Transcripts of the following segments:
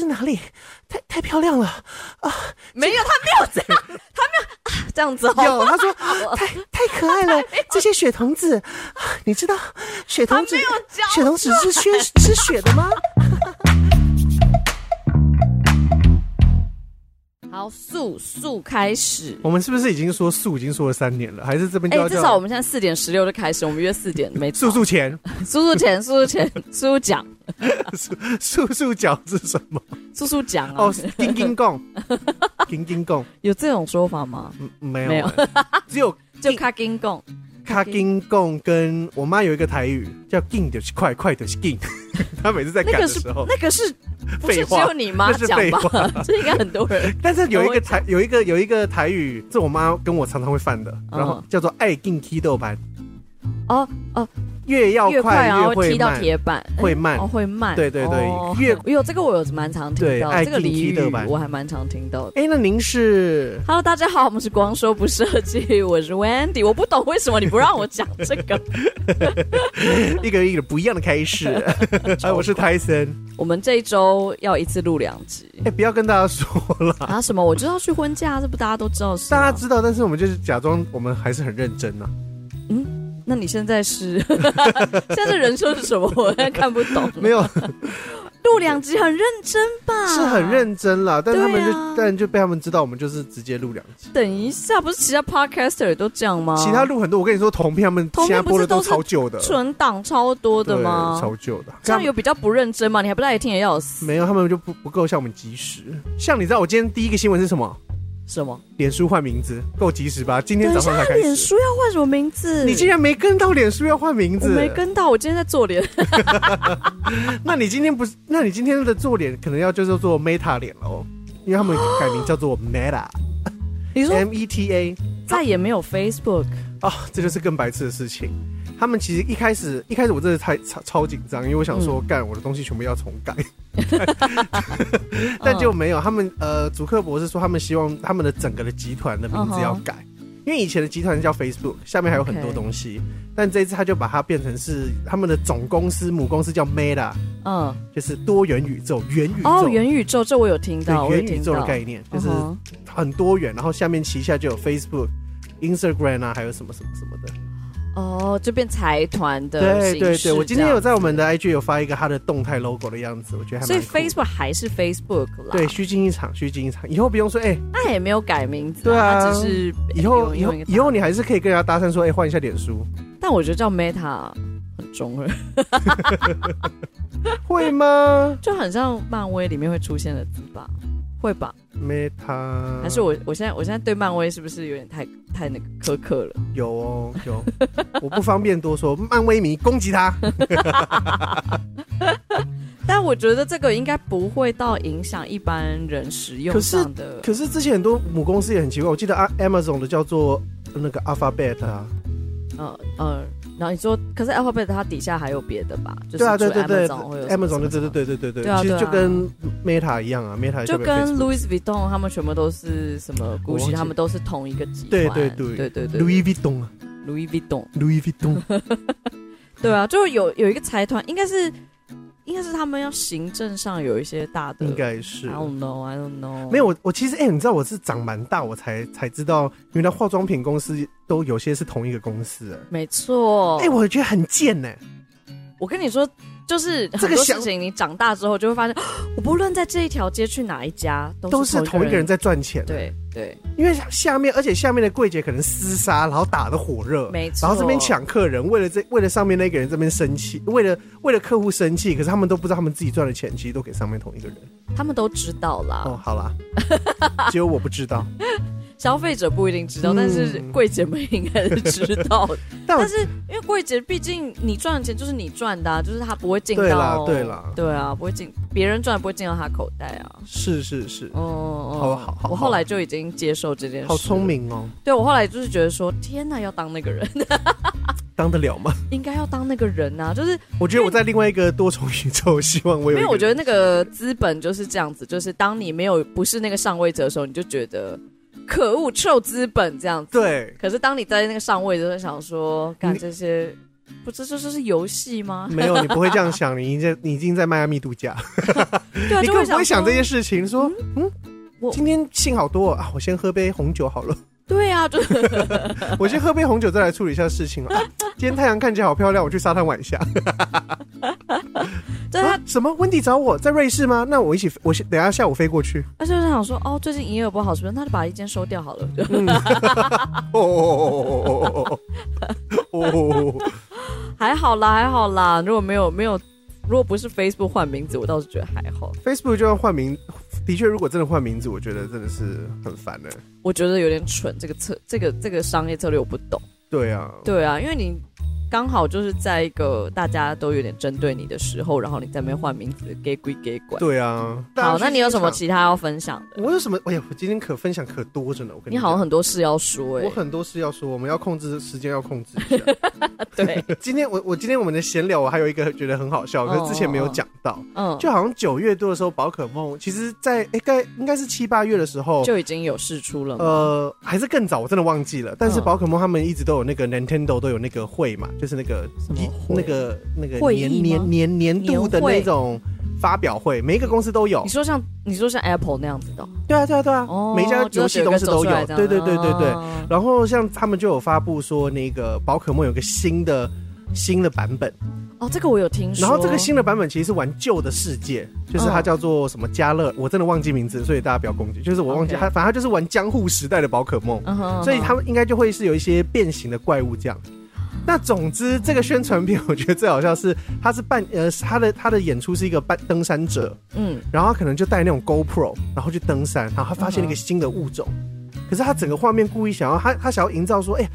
这是哪里？太太漂亮了啊！没有，他没有这样，他没有、啊、这样子。有，他说太太可爱了，这些血童子，你知道血童子血童子是缺吃 血的吗？好，速速开始。我们是不是已经说速已经说了三年了？还是这边就要、欸、至少我们现在四点十六就开始，我们约四点没速速前，速速前，速速前，速速讲，速速讲是什么？速速讲啊！哦，金金贡，金金贡，有这种说法吗？没有，没有，只有 就卡金贡。卡金贡跟我妈有一个台语叫“金就是快，快就是金”，她 每次在赶的时候，那个是 不是只有你妈讲吧？这应该很多人。但是有一个台有一个有一个台语，是我妈跟我常常会犯的，然后叫做“爱金踢豆盘”。哦哦。越要快，然后踢到铁板，会慢，会慢。对对对，越有这个我有蛮常听到，这个俚语我还蛮常听到的。哎，那您是？Hello，大家好，我们是光说不设计，我是 Wendy。我不懂为什么你不让我讲这个，一个一个不一样的开始。哎，我是 Tyson。我们这一周要一次录两集。哎，不要跟大家说了啊！什么？我就要去婚假，这不大家都知道是？大家知道，但是我们就是假装我们还是很认真呐。嗯。那你现在是现在人设是什么？我现在看不懂。没有录两集很认真吧？是很认真啦，但他们就、啊、但就被他们知道，我们就是直接录两集。等一下，不是其他 podcaster 也都这样吗？其他录很多，我跟你说，同片他们其他播的都超旧的，存档超多的吗？超旧的，这样有比较不认真吗？你还不赖听也要死？没有，他们就不不够像我们及时。像你知道，我今天第一个新闻是什么？什么？脸书换名字够及时吧？今天早上才开始。脸书要换什么名字？你竟然没跟到脸书要换名字？我没跟到，我今天在做脸。那你今天不是？那你今天的做脸可能要就是做 Meta 脸喽，因为他们改名叫做 Meta。你说 M E T A，再也没有 Facebook 啊？这就是更白痴的事情。他们其实一开始一开始我真的太超超紧张，因为我想说，干、嗯、我的东西全部要重改，但就没有。他们呃，主克博士说他们希望他们的整个的集团的名字要改，因为以前的集团叫 Facebook，下面还有很多东西，但这一次他就把它变成是他们的总公司母公司叫 Meta，嗯，就是多元宇宙元宇宙。哦，元宇宙这我有听到元宇宙的概念，就是很多元，然后下面旗下就有 Facebook、Instagram 啊，还有什么什么什么的。哦，这边财团的对对对，我今天有在我们的 IG 有发一个它的动态 logo 的样子，我觉得还蛮。所以 Facebook 还是 Facebook 啦。对，虚惊一场，虚惊一场。以后不用说，哎、欸，那也没有改名字，对啊，只是以后以后以后你还是可以跟人家搭讪说，哎、欸，换一下脸书。但我觉得叫 Meta 很中二，会吗？就很像漫威里面会出现的字吧。会吧，Meta 还是我？我现在我现在对漫威是不是有点太太那个苛刻了？有哦，有，我不方便多说。漫威迷攻击他，但我觉得这个应该不会到影响一般人使用上的。可是，可是之前很多母公司也很奇怪，我记得 Amazon 的叫做那个 Alphabet 啊，嗯嗯。然后你说，可是 Alphabet 它底下还有别的吧？对啊，对对对，Amazon 对对对对对对，其实就跟 Meta 一样啊，Meta 就跟 Louis Vuitton 他们全部都是什么 Gucci，他们都是同一个集团。对对对对对对，Louis Vuitton 啊，Louis Vuitton，Louis Vuitton，对啊，就有有一个财团，应该是。应该是他们要行政上有一些大的，应该是。I don't know, I don't know。没有我，我其实哎、欸，你知道我是长蛮大，我才才知道，原来化妆品公司都有些是同一个公司。没错。哎、欸，我觉得很贱呢。我跟你说。就是很多事情，你长大之后就会发现，我不论在这一条街去哪一家，都是同一个人在赚钱。对对，因为下面，而且下面的柜姐可能厮杀，然后打的火热，没错。然后这边抢客人，为了这，为了上面那个人这边生气，为了为了客户生气，可是他们都不知道他们自己赚的钱其实都给上面同一个人。他们都知道啦。哦，好啦，只有我不知道。消费者不一定知道，但是柜姐们应该是知道。但是因为柜姐毕竟你赚的钱就是你赚的，就是他不会进到。对啦，对啦，对啊，不会进，别人赚不会进到他口袋啊。是是是，哦，好好好。我后来就已经接受这件事。好聪明哦。对，我后来就是觉得说，天哪，要当那个人，当得了吗？应该要当那个人啊！就是我觉得我在另外一个多重宇宙，希望我有。因为我觉得那个资本就是这样子，就是当你没有不是那个上位者的时候，你就觉得。可恶，臭资本这样子。对。可是当你在那个上位的时候，想说干这些不这，这这是游戏吗？没有，你不会这样想，你已经你已经在迈阿密度假，你根本不会想这些事情。说，嗯，我今天信好多啊，我先喝杯红酒好了。对啊，就 我先喝杯红酒，再来处理一下事情啊。今天太阳看起来好漂亮，我去沙滩玩一下。对啊，什么？温迪找我在瑞士吗？那我一起，我等下下午飞过去。他就是想说，哦，最近营业额不好，是不是？他就把一间收掉好了。哦哦哦哦还好啦，还好啦。如果没有没有，如果不是 Facebook 换名字，我倒是觉得还好。Facebook 就要换名。的确，如果真的换名字，我觉得真的是很烦的。我觉得有点蠢，这个策，这个这个商业策略我不懂。对啊，对啊，因为你。刚好就是在一个大家都有点针对你的时候，然后你在那边换名字，给鬼给鬼。对啊，好，那你有什么其他要分享的？我有什么？哎呀，我今天可分享可多着呢。我跟你，你好像很多事要说哎、欸。我很多事要说，我们要控制时间，要控制一下。对，今天我我今天我们的闲聊，我还有一个觉得很好笑，可是之前没有讲到。嗯，就好像九月多的时候，宝可梦其实在，在哎该应该是七八月的时候就已经有试出了。呃，还是更早，我真的忘记了。但是宝可梦他们一直都有那个 Nintendo 都有那个会嘛，就是那个。那个那个年年年年度的那种发表会，每一个公司都有。你说像你说像 Apple 那样子的，对啊对啊对啊，每一家游戏公司都有。对对对对对。然后像他们就有发布说，那个宝可梦有个新的新的版本。哦，这个我有听说。然后这个新的版本其实是玩旧的世界，就是它叫做什么加乐，我真的忘记名字，所以大家不要攻击。就是我忘记它，反正它就是玩江户时代的宝可梦，所以他们应该就会是有一些变形的怪物这样。那总之，这个宣传片我觉得最好笑是，他是扮呃，他的他的演出是一个扮登山者，嗯，然后他可能就带那种 GoPro，然后去登山，然后他发现了一个新的物种，可是他整个画面故意想要他他想要营造说，哎、欸，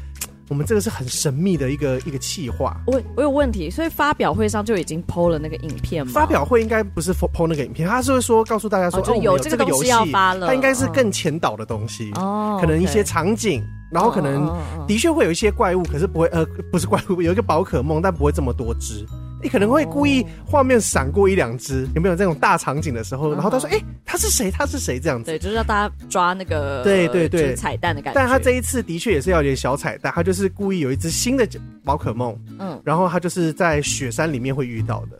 我们这个是很神秘的一个一个企划。我我有问题，所以发表会上就已经 PO 了那个影片吗？发表会应该不是 PO 那个影片，他是会说告诉大家说，哦，就有这个游戏要发了，它应该是更前导的东西哦，可能一些场景。然后可能的确会有一些怪物，可是不会呃，不是怪物，有一个宝可梦，但不会这么多只。你可能会故意画面闪过一两只，有没有这种大场景的时候？然后他说：“哎，他是谁？他是谁？”这样子。对，就是让大家抓那个对对对彩蛋的感觉。但他这一次的确也是要有点小彩蛋，他就是故意有一只新的宝可梦，嗯，然后他就是在雪山里面会遇到的。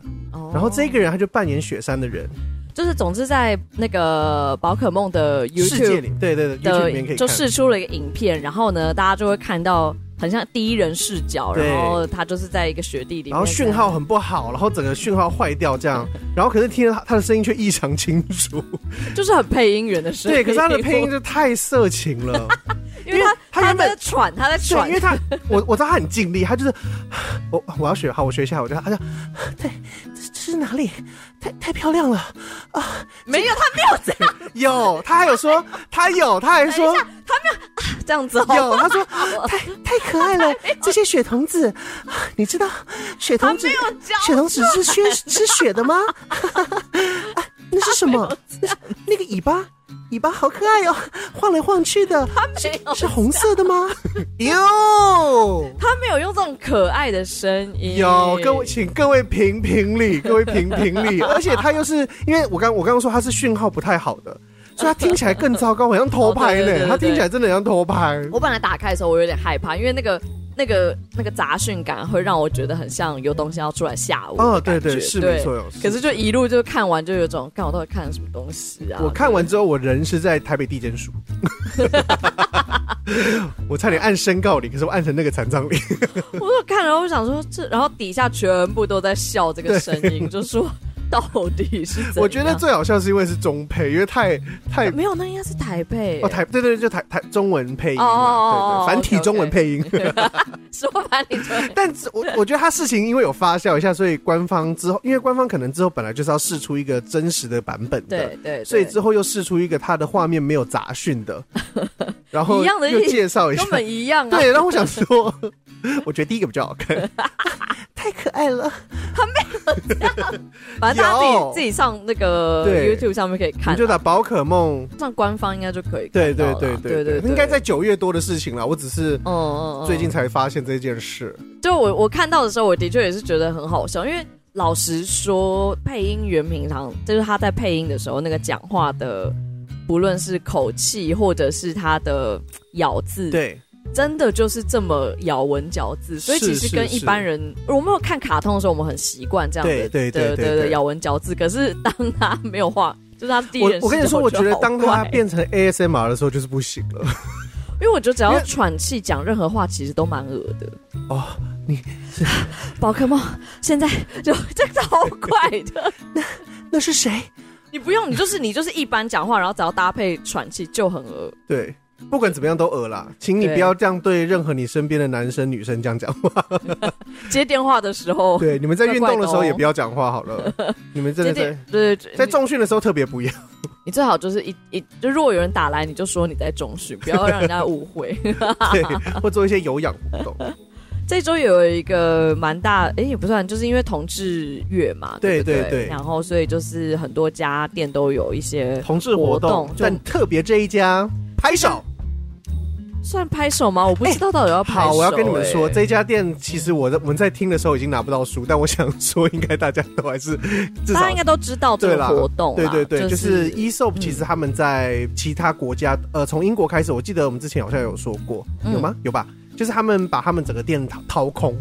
然后这个人他就扮演雪山的人。就是，总之在那个宝可梦的 YouTube 世界里，对对对，的就试出了一个影片，然后呢，大家就会看到很像第一人视角，然后他就是在一个雪地里面，然后讯号很不好，然后整个讯号坏掉这样，然后可是听着他他的声音却异常清楚，就是很配音员的声音，对，可是他的配音就太色情了。因为他他原本他在喘，他在喘，因为他我我知道他很尽力，他就是我我要学好，我学一下，我就他就对，是哪里？太太漂亮了啊！没有，他没有这样，有他还有说他有，他还说他没有啊这样子，有他说 太太可爱了，这些雪童子，你知道雪童子雪童子是缺吃雪的吗？啊，那是什么？那个尾巴。尾巴好可爱哟、哦，晃来晃去的。它没有是红色的吗？有，它没有用这种可爱的声音。有，各位，请各位评评理，各位评评理。而且它又是，因为我刚我刚刚说它是讯号不太好的，所以它听起来更糟糕，好像偷拍呢。它听起来真的像偷拍。我本来打开的时候我有点害怕，因为那个。那个那个杂讯感会让我觉得很像有东西要出来吓我。哦，对对，是没错。可是就一路就看完就有种，看我到底看了什么东西啊？我看完之后，我人是在台北地检署，我差点按申告铃，可是我按成那个残障铃。我就看了，我想说这，然后底下全部都在笑这个声音，就说。到底是？我觉得最好笑是因为是中配，因为太太没有，那应该是台配哦，台对对对，就台台中文配音嘛，哦，对对，繁体中文配音，说繁体中文。但我我觉得他事情因为有发酵一下，所以官方之后，因为官方可能之后本来就是要试出一个真实的版本的，对对，所以之后又试出一个他的画面没有杂讯的，然后一样的又介绍一下，根本一样啊。对，然后我想说，我觉得第一个比较好看。太可爱了，他没有这样，反正大家自己自己上那个 YouTube 上面可以看，你就打宝可梦。上官方应该就可以。对对对对对，应该在九月多的事情了，我只是嗯。最近才发现这件事。就我我看到的时候，我的确也是觉得很好笑，因为老实说，配音员平常就是他在配音的时候，那个讲话的不论是口气或者是他的咬字，对。真的就是这么咬文嚼字，所以其实跟一般人，我们有看卡通的时候，我们很习惯这样的，对对对对对咬文嚼字。可是当他没有话，就是他第一人，我跟你说，我觉得当他变成 ASMR 的时候，就是不行了。因为我觉得只要 喘气讲任何话，其实都蛮恶的。哦，你是 宝可梦，现在就这个好怪的。那那是谁？你不用，你就是你就是一般讲话，然后只要搭配喘气就很恶。对，不管怎么样都恶啦，请你不要这样对任何你身边的男生女生这样讲话。接电话的时候，对，你们在运动的时候也不要讲话好了。你们真的在对对，在重训的时候特别不要。你最好就是一一就如果有人打来，你就说你在重训，不要让人家误会。对，或做一些有氧活动。这周有一个蛮大，哎，也不算，就是因为同志月嘛，对对对，然后所以就是很多家店都有一些同志活动，但特别这一家拍手，算拍手吗？我不知道到底要拍手。好，我要跟你们说，这家店其实我在我们在听的时候已经拿不到书，但我想说，应该大家都还是大家应该都知道这个活动，对对对，就是 Aesop，其实他们在其他国家，呃，从英国开始，我记得我们之前好像有说过，有吗？有吧？就是他们把他们整个店掏掏空，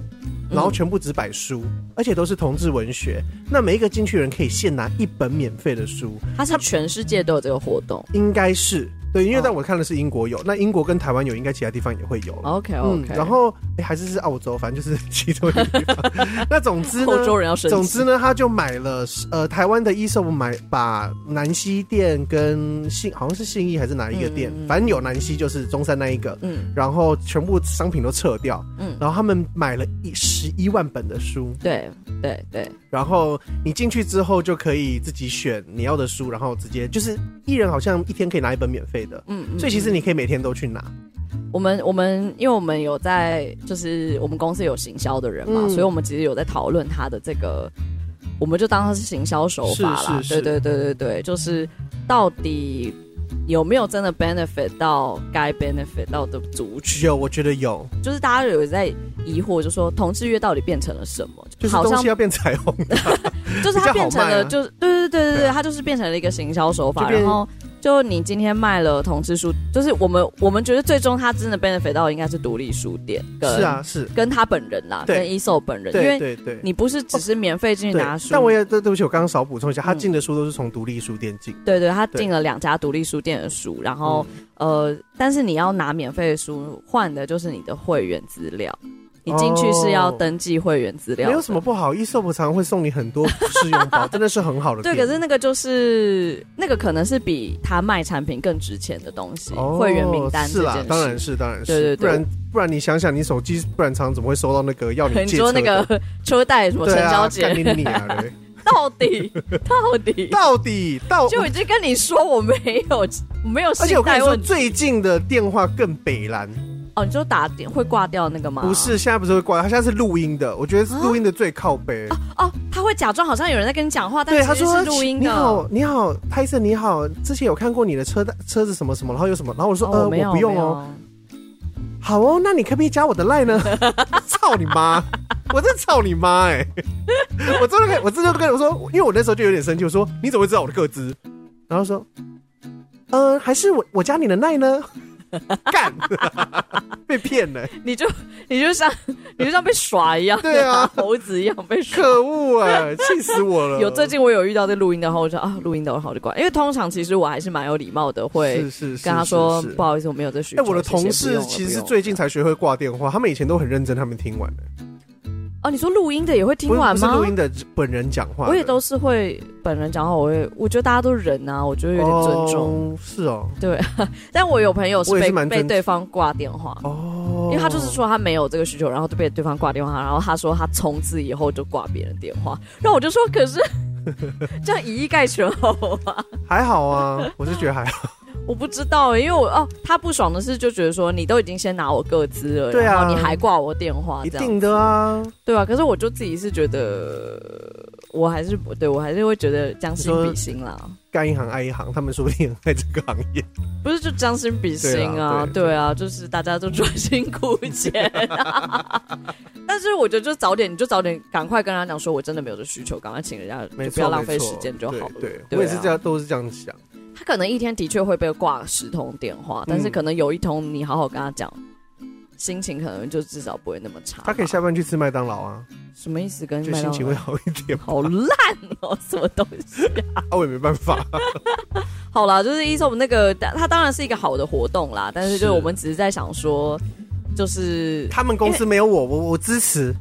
然后全部只摆书，嗯、而且都是同志文学。那每一个进去的人可以现拿一本免费的书。它是全世界都有这个活动，应该是。对，因为但我看的是英国有，那英国跟台湾有，应该其他地方也会有。OK OK，嗯，然后哎，还是是澳洲，反正就是 其中一个地方。那总之呢，欧洲人要总之呢，他就买了呃台湾的 Aesop 买把南西店跟信好像是信义还是哪一个店，嗯、反正有南西就是中山那一个，嗯，然后全部商品都撤掉，嗯，然后他们买了一十一万本的书，对对对，然后你进去之后就可以自己选你要的书，然后直接就是一人好像一天可以拿一本免费的。嗯，所以其实你可以每天都去拿。我们我们因为我们有在，就是我们公司有行销的人嘛，嗯、所以我们其实有在讨论他的这个，我们就当他是行销手法啦。是是是对对对对对，就是到底有没有真的 benefit 到该 benefit 到的族群？有，我觉得有。就是大家有在疑惑，就说同志月到底变成了什么？就是东西要变彩虹的，就是它变成了，就是对对对对对，它就是变成了一个行销手法，然后。就你今天卖了同志书，就是我们我们觉得最终他真的 benefit 到应该是独立书店，是啊是。跟他本人啦，跟 Aesop 本人，因为对对。你不是只是免费进去拿书。但我也对对不起，我刚刚少补充一下，他进的书都是从独立书店进。对对，他进了两家独立书店的书，然后呃，但是你要拿免费的书换的就是你的会员资料。你进去是要登记会员资料，没有什么不好。Aesop 常常会送你很多试用包，真的是很好的。对，可是那个就是那个可能是比他卖产品更值钱的东西。会员名单是啦，当然是，当然是。对对对，不然不然你想想，你手机不然常怎么会收到那个要你说那个车贷什么成交节？到底到底到底到就已经跟你说我没有没有，而且我跟你说最近的电话更北蓝。哦，你就打点会挂掉那个吗？不是，现在不是会挂，他现在是录音的。我觉得是录音的最靠背。哦哦，他会假装好像有人在跟你讲话，但其实是录音的。你好，你好，拍摄，你好，之前有看过你的车车子什么什么，然后有什么，然后我说呃，我不用哦。好哦，那你可不可以加我的 line 呢？操你妈！我真操你妈 哎！我真的跟，我真的跟我说，因为我那时候就有点生气，我说你怎么会知道我的个资？然后说，呃，还是我我加你的 line 呢？干，被骗了！你就你就像 你就像被耍一样，对啊，猴子一样被耍。可恶啊，气死我了！有最近我有遇到这录音的，话我就啊，录音的好就挂，因为通常其实我还是蛮有礼貌的，会跟他说不好意思，我没有这需求。哎，我的同事其实是最近才学会挂电话，他们以前都很认真，他们听完了。哦，你说录音的也会听完吗？录音的本人讲话，我也都是会本人讲话。我会，我觉得大家都是人啊，我觉得有点尊重。哦是哦，对。但我有朋友是被是被对方挂电话哦，因为他就是说他没有这个需求，然后就被对方挂电话，然后他说他从此以后就挂别人电话。然后我就说，可是 这样以一概全好吗？还好啊，我是觉得还好。我不知道，因为我哦，他不爽的是就觉得说你都已经先拿我个资了，对啊，然后你还挂我电话，一定的啊，对啊。可是我就自己是觉得，我还是不对，我还是会觉得将心比心啦。干一行爱一行，他们说不定在这个行业，不是就将心比心啊？对，对啊，就是大家都专心苦钱。但是我觉得就早点，你就早点赶快跟他讲说，我真的没有这需求，赶快请人家，就不要浪费时间就好了。对，对，我也是这样，都是这样想。他可能一天的确会被挂十通电话，嗯、但是可能有一通你好好跟他讲，心情可能就至少不会那么差。他可以下班去吃麦当劳啊？什么意思？跟就心情会好一点？好烂哦，什么东西啊？啊，我也没办法。好啦，就是 ESOP 那个，他当然是一个好的活动啦，但是就是我们只是在想说。就是他们公司没有我，我我支持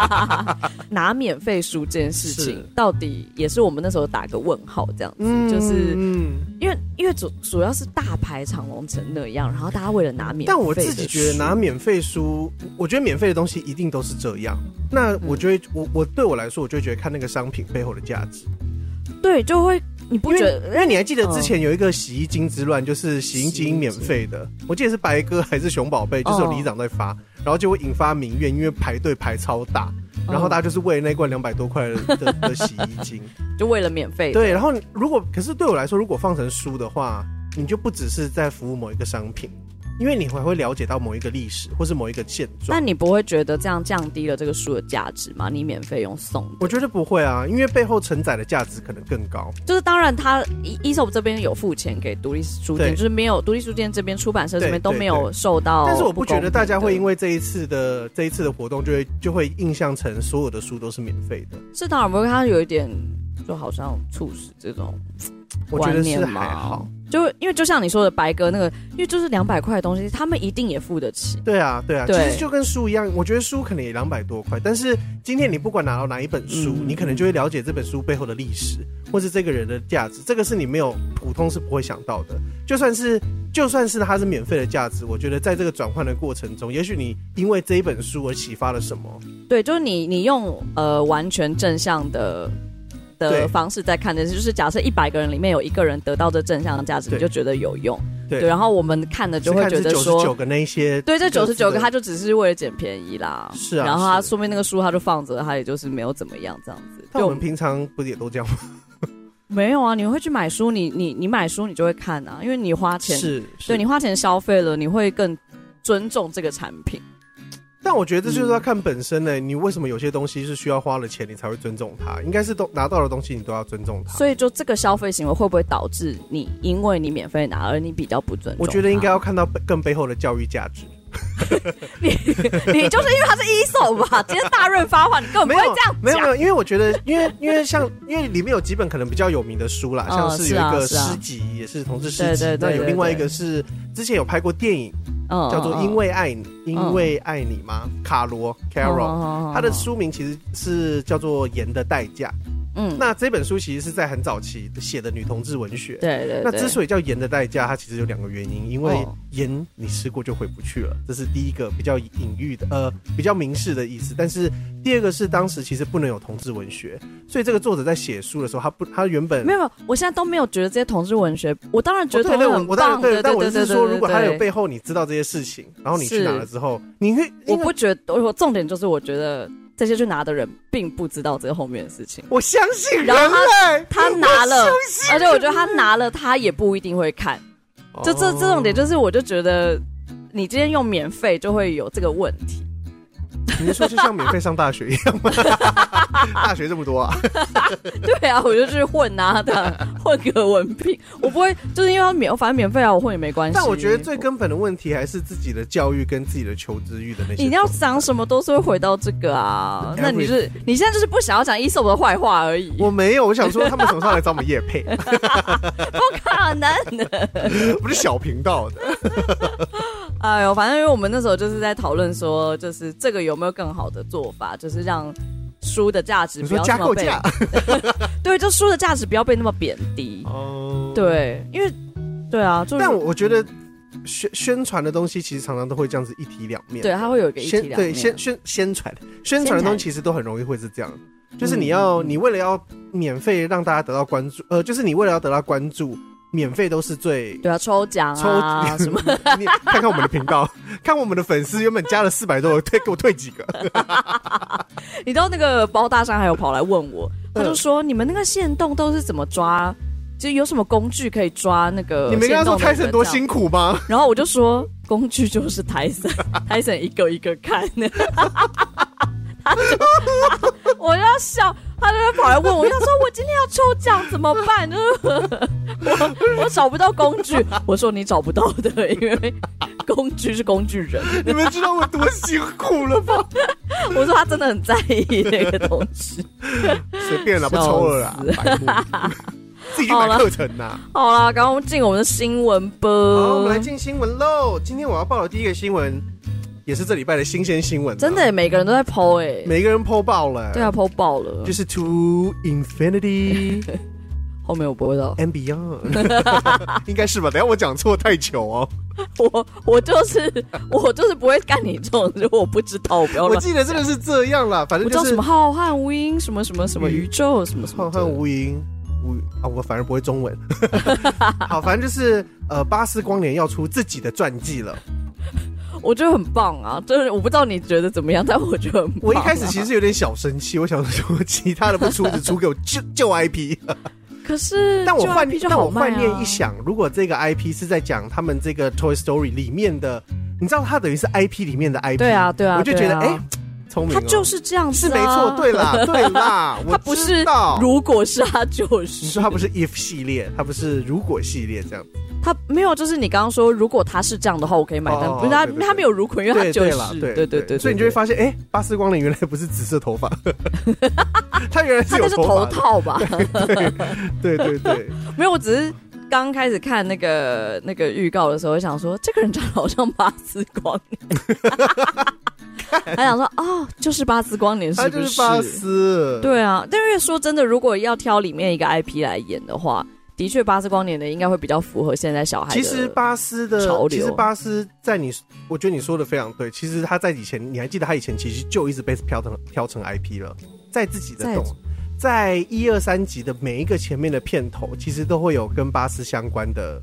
拿免费书这件事情，到底也是我们那时候打个问号这样子，就是因为因为主主要是大排长龙成那样，然后大家为了拿免费，但我自己觉得拿免费书，我觉得免费的东西一定都是这样。那我觉得我我对我来说，我就觉得看那个商品背后的价值，对，就会。你不觉得？因为你还记得之前有一个洗衣精之乱，就是洗衣精免费的，我记得是白哥还是熊宝贝，就是有里长在发，然后就会引发民怨，因为排队排超大，然后大家就是为了那罐两百多块的的 洗衣精，就为了免费。对，然后如果可是对我来说，如果放成书的话，你就不只是在服务某一个商品。因为你还会了解到某一个历史，或是某一个现状，那你不会觉得这样降低了这个书的价值吗？你免费用送，我觉得不会啊，因为背后承载的价值可能更高。就是当然，他 ESOP 这边有付钱给独立书店，就是没有独立书店这边出版社这边都没有受到。但是我不觉得大家会因为这一次的这一次的活动，就会就会印象成所有的书都是免费的。是当然，不会他有一点，就好像促使这种。我觉得是还好，就因为就像你说的白鸽那个，因为就是两百块的东西，他们一定也付得起。对啊，对啊，对其实就跟书一样，我觉得书可能也两百多块，但是今天你不管拿到哪一本书，嗯、你可能就会了解这本书背后的历史，或是这个人的价值，这个是你没有普通是不会想到的。就算是就算是它是免费的价值，我觉得在这个转换的过程中，也许你因为这一本书而启发了什么。对，就是你你用呃完全正向的。的方式在看的，就是假设一百个人里面有一个人得到这正向的价值，你就觉得有用。对，然后我们看的就会觉得说，九个那些，对，这九十九个他就只是为了捡便宜啦。是啊，然后他说明那个书他就放着，他也就是没有怎么样这样子。那我们平常不是也都这样吗？没有啊，你会去买书，你你你买书你就会看啊，因为你花钱，是，对你花钱消费了，你会更尊重这个产品。但我觉得这就是要看本身呢、欸，嗯、你为什么有些东西是需要花了钱你才会尊重它？应该是都拿到的东西你都要尊重它。所以就这个消费行为会不会导致你因为你免费拿而你比较不尊重？我觉得应该要看到更背后的教育价值。你 你就是因为他是 ESOP 吧？今天大润发话，你根本不会这样没。没有没有，因为我觉得，因为因为像因为里面有几本可能比较有名的书啦，像是有一个诗集，也是同志诗集。那有另外一个是之前有拍过电影。叫做因为爱你，因为爱你吗？卡罗 Carol，他的书名其实是叫做《盐的代价》。嗯，那这本书其实是在很早期写的女同志文学。对对。那之所以叫盐的代价，它其实有两个原因，因为盐你吃过就回不去了，这是第一个比较隐喻的，呃，比较明示的意思。但是第二个是当时其实不能有同志文学，所以这个作者在写书的时候，他不，他原本没有。我现在都没有觉得这些同志文学，我当然觉得很棒。对，但我是说，如果他有背后你知道这些事情，然后你去哪了之后，你会，我不觉得，我重点就是我觉得。这些去拿的人并不知道这个后面的事情。我相信，然后他他拿了，而且我觉得他拿了，他也不一定会看。就这这种点，就是我就觉得，你今天用免费就会有这个问题。你是说就像免费上大学一样吗？大学这么多啊？对啊，我就去混啊，混个文凭。我不会，就是因为免，反正免费啊，我混也没关系。但我觉得最根本的问题还是自己的教育跟自己的求知欲的那些。你要讲什么都是会回到这个啊。那你是你现在就是不想要讲 ESOP 的坏话而已。我没有，我想说他们什么时候来找我们叶配？不可能的，不是小频道的。哎呦，反正因为我们那时候就是在讨论说，就是这个有没有更好的做法，就是让书的价值不要这么被，对，就书的价值不要被那么贬低。哦，对，因为对啊，就是、但我觉得宣宣传的东西其实常常都会这样子一体两面。对，它会有一个一体两面。对，宣宣宣传宣传的东西其实都很容易会是这样，就是你要你为了要免费让大家得到关注，呃，就是你为了要得到关注。免费都是最对啊，抽奖啊抽 什么？你 看看我们的频道，看我们的粉丝原本加了四百多，退给我退几个？你知道那个包大山还有跑来问我，他就说你们那个线动都是怎么抓？就有什么工具可以抓那个？你没跟他说泰森多辛苦吗？然后我就说工具就是泰森，泰森一个一个看。他就我要笑。他就会跑来问我，他说我今天要抽奖怎么办？就 是我我找不到工具，我说你找不到的，因为工具是工具人。你们知道我多辛苦了吗？我说他真的很在意那个东西。随便了，不抽了啦。自己去买课程呐。好啦，刚刚进我们的新闻吧。好，我们来进新闻喽。今天我要报的第一个新闻，也是这礼拜的新鲜新闻。真的，每个人都在 po 哎，每个人 po 爆了。对啊，po 爆了。就是 To Infinity，后面我不会到。And Beyond，应该是吧？等下我讲错太糗哦。我我就是我就是不会干你这种，如果我不知道，我不要。我记得真的是这样啦，反正就是什么浩瀚无垠，什么什么什么宇宙，什么什么浩瀚无垠。啊，我反而不会中文。好，反正就是呃，巴斯光年要出自己的传记了，我觉得很棒啊。就是我不知道你觉得怎么样，但我觉得很棒啊。我一开始其实有点小生气，我想说其他的不出，只出给我旧旧 IP。可是，但我换但我换念一想，如果这个 IP 是在讲他们这个 Toy Story 里面的，你知道它等于是 IP 里面的 IP，对啊，对啊，我就觉得哎。他就是这样子，是没错，对啦，对啦，他不是，如果是他就是。你说他不是 if 系列，他不是如果系列这样。他没有，就是你刚刚说，如果他是这样的话，我可以买单。不是他，他没有如果，因为他就是。对对对对，所以你就会发现，哎，巴斯光年原来不是紫色头发，他原来是有头套吧？对对对，没有，我只是刚开始看那个那个预告的时候，我想说，这个人长得好像巴斯光年。还想说哦，就是巴斯光年，是不是？是巴斯，对啊。但是说真的，如果要挑里面一个 IP 来演的话，的确巴斯光年的应该会比较符合现在小孩。其实巴斯的潮流，其实巴斯在你，我觉得你说的非常对。其实他在以前，你还记得他以前其实就一直被挑成挑成 IP 了，在自己的动，在一二三集的每一个前面的片头，其实都会有跟巴斯相关的。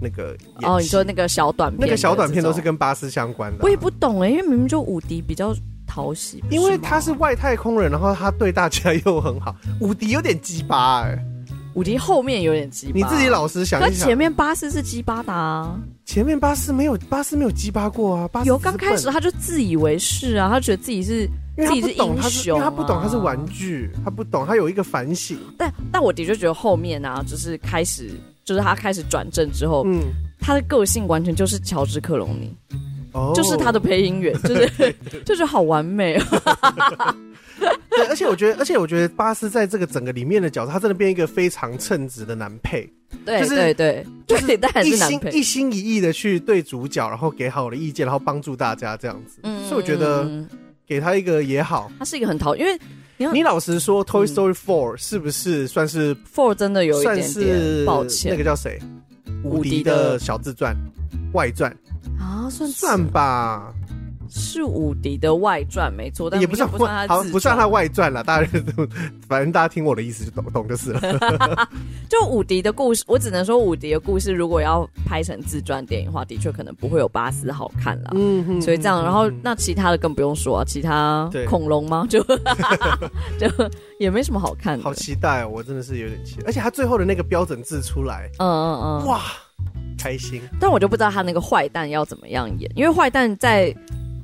那个哦，你说那个小短片，那个小短片都是跟巴斯相关的。我也不懂哎，因为明明就伍迪比较讨喜，因为他是外太空人，然后他对大家又很好。伍迪有点鸡巴哎，伍迪后面有点鸡巴，你自己老实想一想。前面巴斯是鸡巴的啊，前面巴斯没有，巴斯没有鸡巴过啊。巴斯有刚开始他就自以为是啊，他觉得自己是自己是英雄，因为他不懂他是玩具，他不懂他有一个反省。但但我的确觉得后面啊，就是开始。就是他开始转正之后，嗯，他的个性完全就是乔治克隆尼，哦，就是他的配音员，就是 就是好完美啊。对，而且我觉得，而且我觉得巴斯在这个整个里面的角色，他真的变一个非常称职的男配。对，对，对，就是一心一心一意的去对主角，然后给好的意见，然后帮助大家这样子。嗯，所以我觉得给他一个也好。他是一个很讨，因为。你老实说，《Toy Story Four》是不是算是 Four 真的有一点点抱歉？那个叫谁？无敌的小自传外传啊，算算吧。是伍迪的外传没错，但也不算不算他好，不算他外传了。大家都反正大家听我的意思就懂懂就是了。就伍迪的故事，我只能说伍迪的故事如果要拍成自传电影的话，的确可能不会有巴斯好看了。嗯哼，所以这样，然后那其他的更不用说啊，其他恐龙吗？就 就也没什么好看的。好期待哦，我真的是有点期待，而且他最后的那个标准字出来，嗯嗯嗯，哇，开心。但我就不知道他那个坏蛋要怎么样演，因为坏蛋在。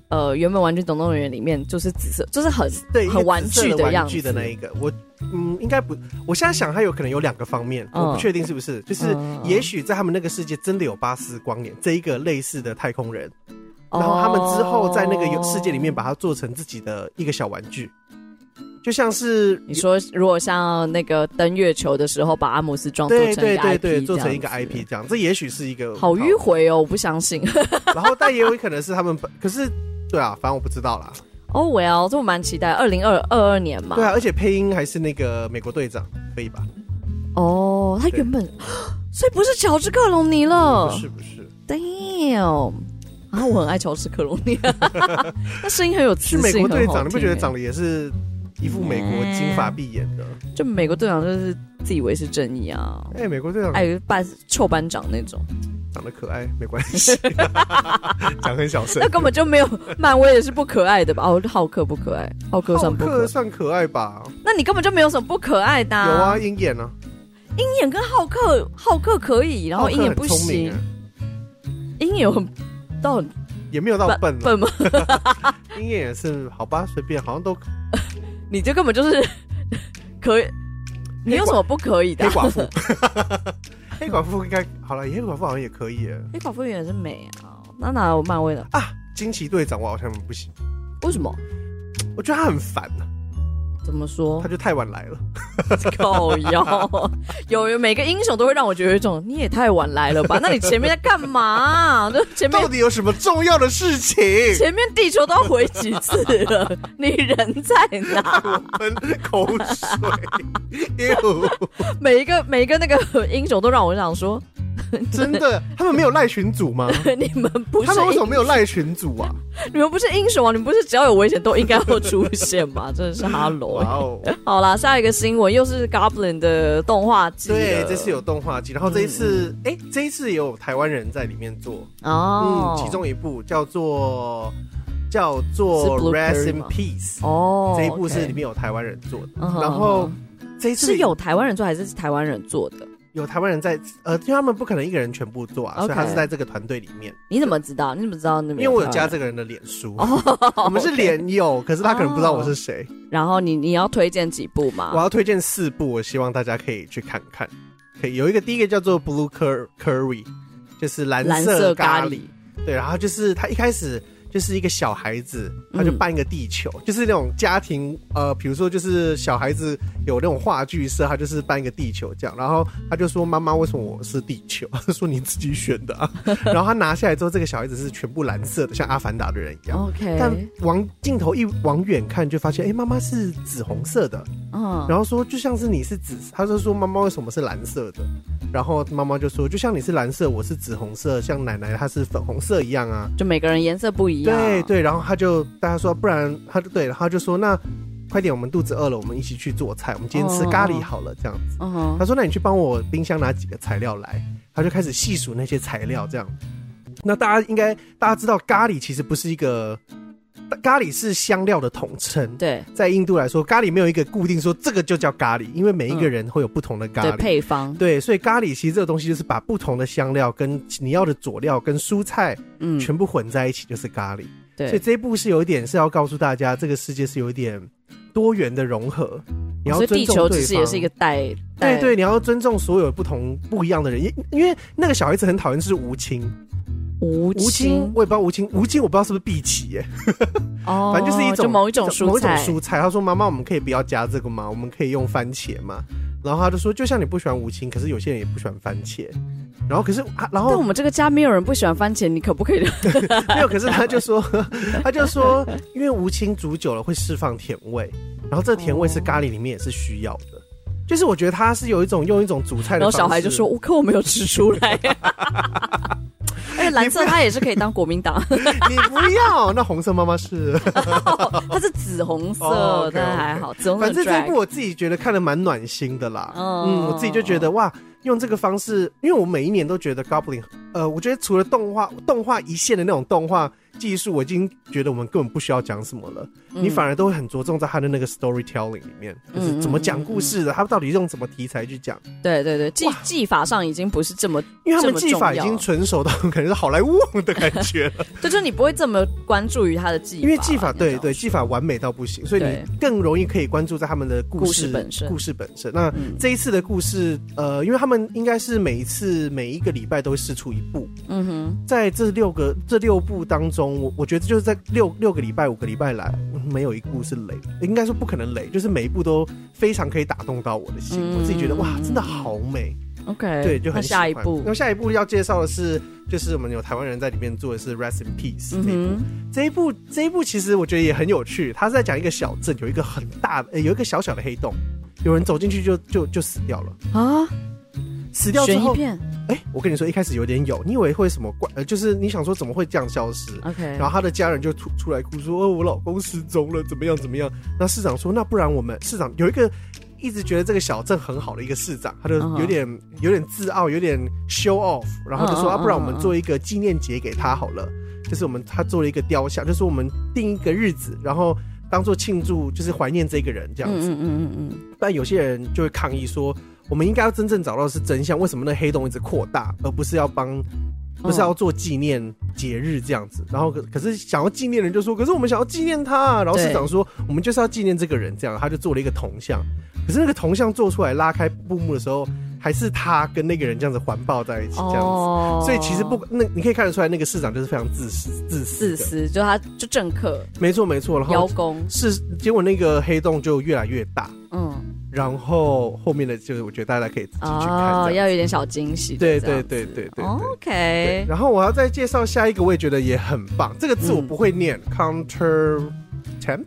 呃，原本《玩具总动员》里面就是紫色，就是很对很玩具的样子的那一个。我嗯，应该不，我现在想，它有可能有两个方面，嗯、我不确定是不是，就是也许在他们那个世界真的有巴斯光年这一个类似的太空人，然后他们之后在那个世界里面把它做成自己的一个小玩具，就像是你说，如果像那个登月球的时候把阿姆斯壮做成一个 IP，对对对做成一个 IP 这样，这也许是一个好迂回哦，我不相信。然后但也有可能是他们，可是。对啊，反正我不知道啦。哦，Well，这我蛮期待，二零二二二年嘛。对啊，而且配音还是那个美国队长，可以吧？哦，他原本，所以不是乔治克隆尼了。不是不是。Damn！啊，我很爱乔治克隆尼，那声音很有磁性。美国队长，你不觉得长得也是一副美国金发碧眼的？就美国队长就是自以为是正义啊。哎，美国队长，哎，班臭班长那种。长得可爱没关系，讲很小声。那根本就没有，漫威也是不可爱的吧？哦，浩克不可爱，浩克算不可爱，算可爱吧？那你根本就没有什么不可爱的。有啊，鹰眼呢？鹰眼跟浩克，浩克可以，然后鹰眼不行。鹰眼很到很也没有到笨笨吗？鹰眼也是好吧，随便，好像都。你这根本就是 可以，你有什么不可以的？黑寡妇。黑寡妇应该好了，黑寡妇好像也可以。黑寡妇也是美啊，那哪有漫威的啊？惊奇队长我好像不行，为什么？我觉得他很烦呢、啊。怎么说？他就太晚来了，靠腰，有有每个英雄都会让我觉得有一种你也太晚来了吧？那你前面在干嘛？就前面到底有什么重要的事情？前面地球都要回几次了，你人在哪？喷口水，每一个每一个那个英雄都让我想说。真的，他们没有赖群组吗？你们不是？他们为什么没有赖群组啊？你们不是英雄啊？你们不是只要有危险都应该会出现吗？真的是哈喽。哇哦！好啦，下一个新闻又是 Goblin 的动画机。对，这次有动画机，然后这一次，哎、嗯欸，这一次也有台湾人在里面做哦。嗯，其中一部叫做叫做 Rest in Peace 哦，这一部是里面有台湾人做的。嗯、然后这一次是有台湾人做还是台湾人做的？有台湾人在，呃，因为他们不可能一个人全部做啊，okay. 所以他是在这个团队里面。你怎么知道？你怎么知道那边？因为我有加这个人的脸书，oh, 我们是脸友，可是他可能不知道我是谁。Oh. 然后你你要推荐几部吗？我要推荐四部，我希望大家可以去看看。可以有一个第一个叫做 Blue Curry，就是蓝色咖喱对，然后就是他一开始。就是一个小孩子，他就扮一个地球，嗯、就是那种家庭，呃，比如说就是小孩子有那种话剧社，他就是扮一个地球这样，然后他就说：“妈妈，为什么我是地球？”他 说：“你自己选的啊。”然后他拿下来之后，这个小孩子是全部蓝色的，像阿凡达的人一样。OK。但往镜头一往远看，就发现，哎、欸，妈妈是紫红色的。嗯。然后说，就像是你是紫，他就说：“妈妈为什么是蓝色的？”然后妈妈就说：“就像你是蓝色，我是紫红色，像奶奶她是粉红色一样啊。”就每个人颜色不一样。对对，然后他就大家说，不然他就对，然后他就说，那快点，我们肚子饿了，我们一起去做菜。我们今天吃咖喱好了，这样子。Oh. 他说，那你去帮我冰箱拿几个材料来。他就开始细数那些材料，这样。那大家应该大家知道，咖喱其实不是一个。咖喱是香料的统称。对，在印度来说，咖喱没有一个固定说这个就叫咖喱，因为每一个人会有不同的咖喱、嗯、配方。对，所以咖喱其实这个东西就是把不同的香料跟你要的佐料跟蔬菜，嗯，全部混在一起就是咖喱。对，所以这一步是有一点是要告诉大家，这个世界是有一点多元的融合。你要尊重。地球其实也是一个带。对，对对，你要尊重所有不同不一样的人，因因为那个小孩子很讨厌就是吴青。吴青，我也不知道吴青，吴青我不知道是不是碧琪耶，哦，反正就是一种某一种某一种蔬菜。他说：“妈妈，我们可以不要加这个吗？我们可以用番茄吗？”然后他就说：“就像你不喜欢吴青，可是有些人也不喜欢番茄。”然后可是啊，然后但我们这个家没有人不喜欢番茄，你可不可以？没有，可是他就说，他就说，因为无青煮久了会释放甜味，然后这个甜味是咖喱里面也是需要的。就是我觉得他是有一种用一种煮菜的，然后小孩就说：“我可我没有吃出来。”而且蓝色它也是可以当国民党，你不要。那红色妈妈是，它是紫红色，但还好。紫红色反正这一部我自己觉得看的蛮暖心的啦。嗯，我自己就觉得哇，用这个方式，因为我每一年都觉得 Goblin，呃，我觉得除了动画动画一线的那种动画。技术我已经觉得我们根本不需要讲什么了，嗯，你反而都会很着重在他的那个 storytelling 里面，就是怎么讲故事的，他到底用什么题材去讲？对对对，技技法上已经不是这么，因为他们技法已经纯熟到可能是好莱坞的感觉了。对，就是你不会这么关注于他的技法，因为技法对对技法完美到不行，所以你更容易可以关注在他们的故事，本身。故事本身。那，嗯，这一次的故事，呃，因为他们应该是每一次每一个礼拜都会试出一部，嗯哼，在这六个这六部当中。我我觉得就是在六六个礼拜五个礼拜来，没有一部是雷，应该说不可能雷，就是每一部都非常可以打动到我的心。嗯、我自己觉得哇，真的好美。OK，对，就很喜欢。下一部，那下一步要介绍的是，就是我们有台湾人在里面做的是《Rest in Peace》这一部。嗯、这一部这一部其实我觉得也很有趣，他是在讲一个小镇有一个很大的，有一个小小的黑洞，有人走进去就就就死掉了啊。死掉之后，哎、欸，我跟你说，一开始有点有，你以为会什么怪？呃，就是你想说怎么会这样消失？OK，然后他的家人就出出来哭说：“哦，我老公失踪了，怎么样怎么样？”那市长说：“那不然我们市长有一个一直觉得这个小镇很好的一个市长，他就有点、uh -huh. 有点自傲，有点 show off，然后就说：‘uh -huh. 啊，不然我们做一个纪念节给他好了，就是我们他做了一个雕像，就是我们定一个日子，然后当做庆祝，就是怀念这个人这样子。’嗯嗯嗯嗯。但有些人就会抗议说。我们应该要真正找到的是真相，为什么那黑洞一直扩大，而不是要帮，不是要做纪念节日这样子。然后可可是想要纪念的人就说，可是我们想要纪念他。然后市长说，我们就是要纪念这个人，这样他就做了一个铜像。可是那个铜像做出来拉开布幕的时候。还是他跟那个人这样子环抱在一起这样子。哦、所以其实不，那你可以看得出来，那个市长就是非常自私、自私、自私，就他就政客。没错，没错。然后邀功是结果，那个黑洞就越来越大。嗯。然后后面的就是，我觉得大家可以自己去看，哦，要有点小惊喜。对对对对对。OK。然后我要再介绍下一个，我也觉得也很棒。这个字我不会念，嗯，counter-temp，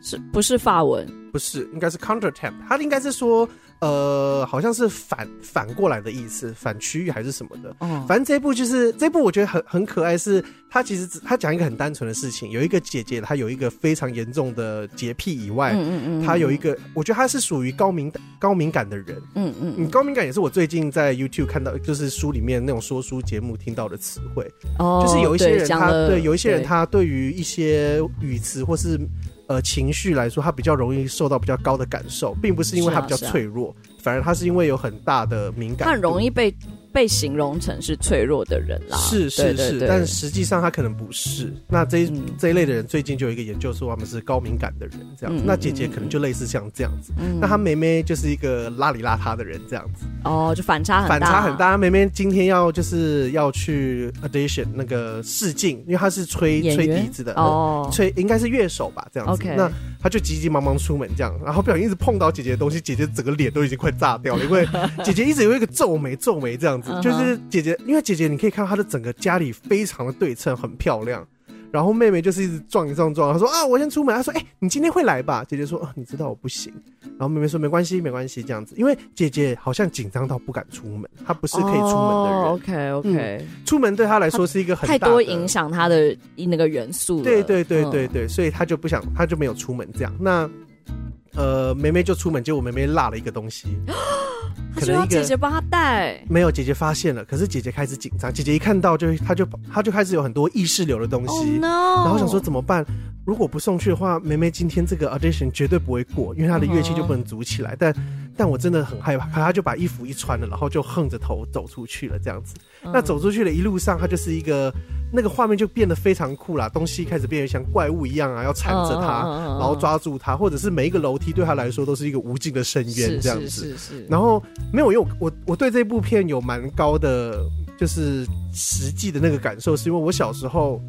是不是法文？不是，应该是 counter-temp。它应该是说。呃，好像是反反过来的意思，反区域还是什么的。嗯，反正这一部就是这部，我觉得很很可爱是。是他其实只他讲一个很单纯的事情，有一个姐姐，她有一个非常严重的洁癖以外，嗯嗯嗯，她有一个，我觉得她是属于高敏高敏感的人。嗯嗯，嗯，高敏感也是我最近在 YouTube 看到，就是书里面那种说书节目听到的词汇。哦，就是有一些人他对，对有一些人他对于一些语词或是。呃，情绪来说，他比较容易受到比较高的感受，并不是因为他比较脆弱，啊啊、反而他是因为有很大的敏感，他很容易被。被形容成是脆弱的人啦，是是是，但实际上他可能不是。那这一、嗯、这一类的人，最近就有一个研究说他们是高敏感的人，这样子。嗯、那姐姐可能就类似像这样子。嗯、那她妹妹就是一个邋里邋遢的人，这样子。哦，就反差很大。反差很大。妹妹今天要就是要去 audition 那个试镜，因为她是吹吹笛子的哦，吹应该是乐手吧，这样子。那她就急急忙忙出门这样，然后不小心一直碰到姐姐的东西，姐姐整个脸都已经快炸掉了，因为姐姐一直有一个皱眉皱眉这样子。就是姐姐，因为姐姐你可以看到她的整个家里非常的对称，很漂亮。然后妹妹就是一直撞一撞撞，她说啊，我先出门。她说，哎、欸，你今天会来吧？姐姐说，啊，你知道我不行。然后妹妹说，没关系，没关系，这样子。因为姐姐好像紧张到不敢出门，她不是可以出门的人。Oh, OK OK，嗯，出门对她来说是一个很大多影响她的那个元素。对对对对对，嗯，所以她就不想，她就没有出门这样。那呃，妹妹就出门，结果妹妹落了一个东西。可能要姐姐帮她带，没有姐姐发现了，可是姐姐开始紧张。姐姐一看到就，她就她就开始有很多意识流的东西，oh. 然后想说怎么办？如果不送去的话，梅梅今天这个 audition 绝对不会过，因为她的乐器就不能组起来。Uh. 但但我真的很害怕，她就把衣服一穿了，然后就横着头走出去了，这样子。Uh. 那走出去了一路上，她就是一个那个画面就变得非常酷啦，东西开始变得像怪物一样啊，要缠着她，uh. 然后抓住她，或者是每一个楼梯对她来说都是一个无尽的深渊，这样子。是是是是。然后没有，因为我我对这部片有蛮高的就是实际的那个感受，是因为我小时候，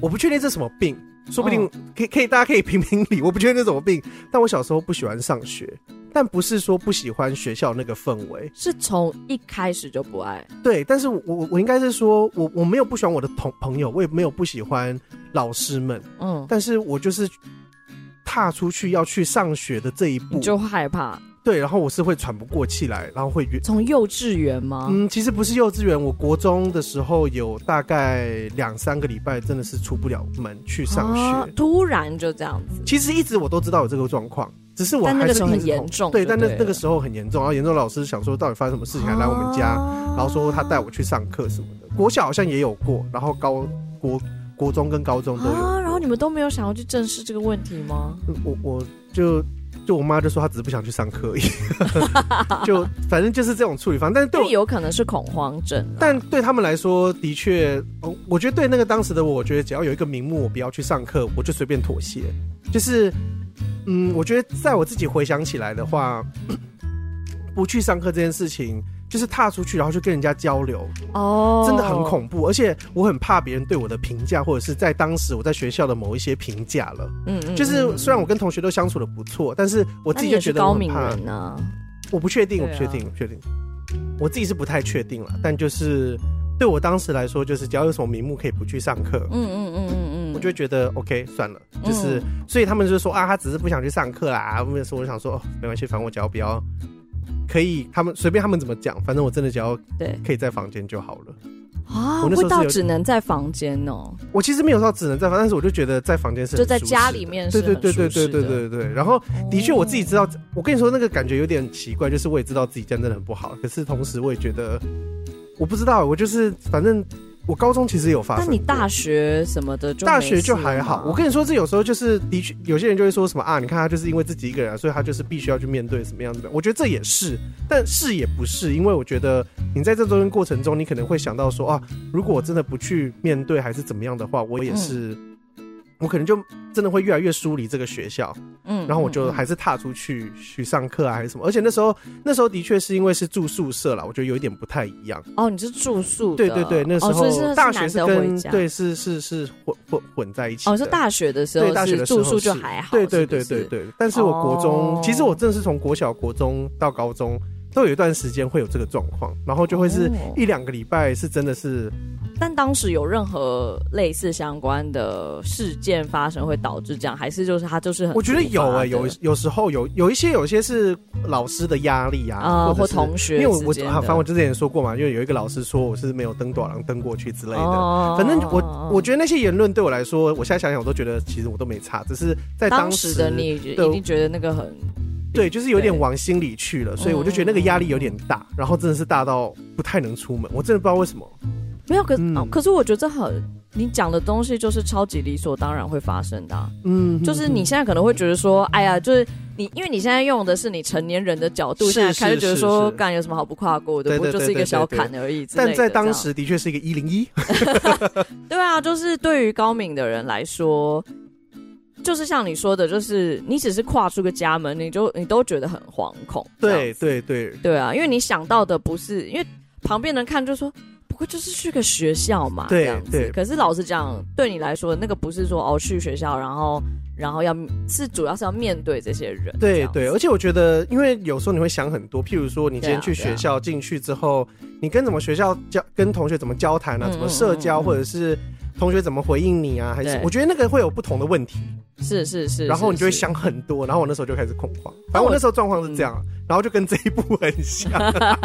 我不确定这是什么病。说不定可以可以，大家可以评评理。我不觉得那什么病，但我小时候不喜欢上学，但不是说不喜欢学校那个氛围，是从一开始就不爱。对，但是我我应该是说，我我没有不喜欢我的同朋友，我也没有不喜欢老师们，嗯，但是我就是踏出去要去上学的这一步，你就害怕。对，然后我是会喘不过气来，然后会从幼稚园吗？嗯，其实不是幼稚园，我国中的时候有大概两三个礼拜真的是出不了门去上学，啊、突然就这样子。其实一直我都知道有这个状况，只是我还是很严重。对，但那那个时候很严重，然后严重老师想说到底发生什么事情，还来我们家，啊、然后说他带我去上课什么的。国小好像也有过，然后高国国中跟高中都有、啊。然后你们都没有想要去正视这个问题吗？我我就。就我妈就说她只是不想去上课而已，就反正就是这种处理方。但是对，有可能是恐慌症。但对他们来说，的确，我觉得对那个当时的我，我觉得只要有一个名目，我不要去上课，我就随便妥协。就是，嗯，我觉得在我自己回想起来的话，不去上课这件事情。就是踏出去，然后就跟人家交流，哦，真的很恐怖，而且我很怕别人对我的评价，或者是在当时我在学校的某一些评价了。嗯嗯，就是虽然我跟同学都相处的不错，但是我自己就觉得我很怕。呢，我不确定，我不确定，我不确定，我自己是不太确定了。但就是对我当时来说，就是只要有什么名目可以不去上课，嗯嗯嗯嗯嗯，我就觉得 OK 算了。就是所以他们就说啊，他只是不想去上课啦。那时候我想说，哦，没关系，反正我只要不要。可以，他们随便他们怎么讲，反正我真的只要对可以在房间就好了啊。我那时候到只能在房间哦。我其实没有说只能在房间，但是我就觉得在房间是就在家里面是，对对对对对对对对。然后的确我自己知道，我跟你说那个感觉有点奇怪，就是我也知道自己这样真的很不好，可是同时我也觉得我不知道，我就是反正。我高中其实有发生，那你大学什么的就大学就还好。我跟你说，这有时候就是的确，有些人就会说什么啊，你看他就是因为自己一个人，所以他就是必须要去面对什么样子的。我觉得这也是，但是也不是，因为我觉得你在这中间过程中，你可能会想到说啊，如果我真的不去面对还是怎么样的话，我也是我可能就真的会越来越疏离这个学校，嗯，然后我就还是踏出去去上课啊，还是什么。而且那时候那时候的确是因为是住宿舍啦，我觉得有一点不太一样。哦，你是住宿？对对对，那时候大学是跟对是是是混混混在一起。哦，是大学的时候，对大学的时候住宿就还好。对对对对对，但是我国中其实我真的是从国小国中到高中都有一段时间会有这个状况，然后就会是一两个礼拜是真的是。但当时有任何类似相关的事件发生，会导致这样，还是就是他就是很？我觉得有哎、欸，有有时候有有一些有一些是老师的压力啊，呃、或同学，因为我我反正我之前也说过嘛，因为有一个老师说我是没有登短廊登过去之类的，哦、反正我我觉得那些言论对我来说，我现在想想我都觉得其实我都没差，只是在当时，当时的你已经觉得那个很对，就是有点往心里去了，所以我就觉得那个压力有点大，然后真的是大到不太能出门，我真的不知道为什么。没有，可、嗯哦、可是我觉得这很，你讲的东西就是超级理所当然会发生的、啊。嗯，就是你现在可能会觉得说，哎呀，就是你，因为你现在用的是你成年人的角度，现在开始觉得说，干有什么好不跨过的，不就是一个小坎而已。但在当时的确是一个一零一。对啊，就是对于高敏的人来说，就是像你说的，就是你只是跨出个家门，你就你都觉得很惶恐。对对对对啊，因为你想到的不是，因为旁边人看就说。不就是去个学校嘛，对这样子。对可是老实讲，对你来说，那个不是说哦去学校，然后然后要是主要是要面对这些人。对对，而且我觉得，因为有时候你会想很多，譬如说你今天去学校进去之后，你跟怎么学校交跟同学怎么交谈啊，嗯、怎么社交，嗯嗯嗯、或者是同学怎么回应你啊，还是我觉得那个会有不同的问题。是是是，然后你就会想很多，然后我那时候就开始恐慌。反正我那时候状况是这样，然后就跟这一部很像。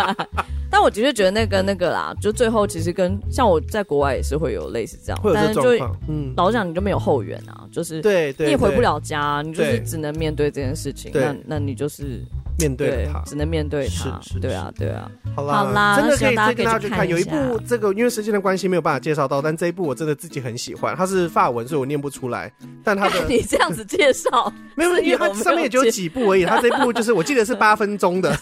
但我的确觉得那个那个啦，就最后其实跟像我在国外也是会有类似这样，会有这状况。嗯，老实讲，你就没有后援啊，就是对对，你也回不了家，你就是只能面对这件事情。那那你就是面对他，只能面对他。是是，对啊对啊。好啦，好啦真的可以再跟大家去看。有一部这个，因为时间的关系没有办法介绍到，但这一部我真的自己很喜欢。它是法文，所以我念不出来。但它的 你这样子介绍，没有，因为它上面也就几部而已。它这一部就是我记得是八分钟的，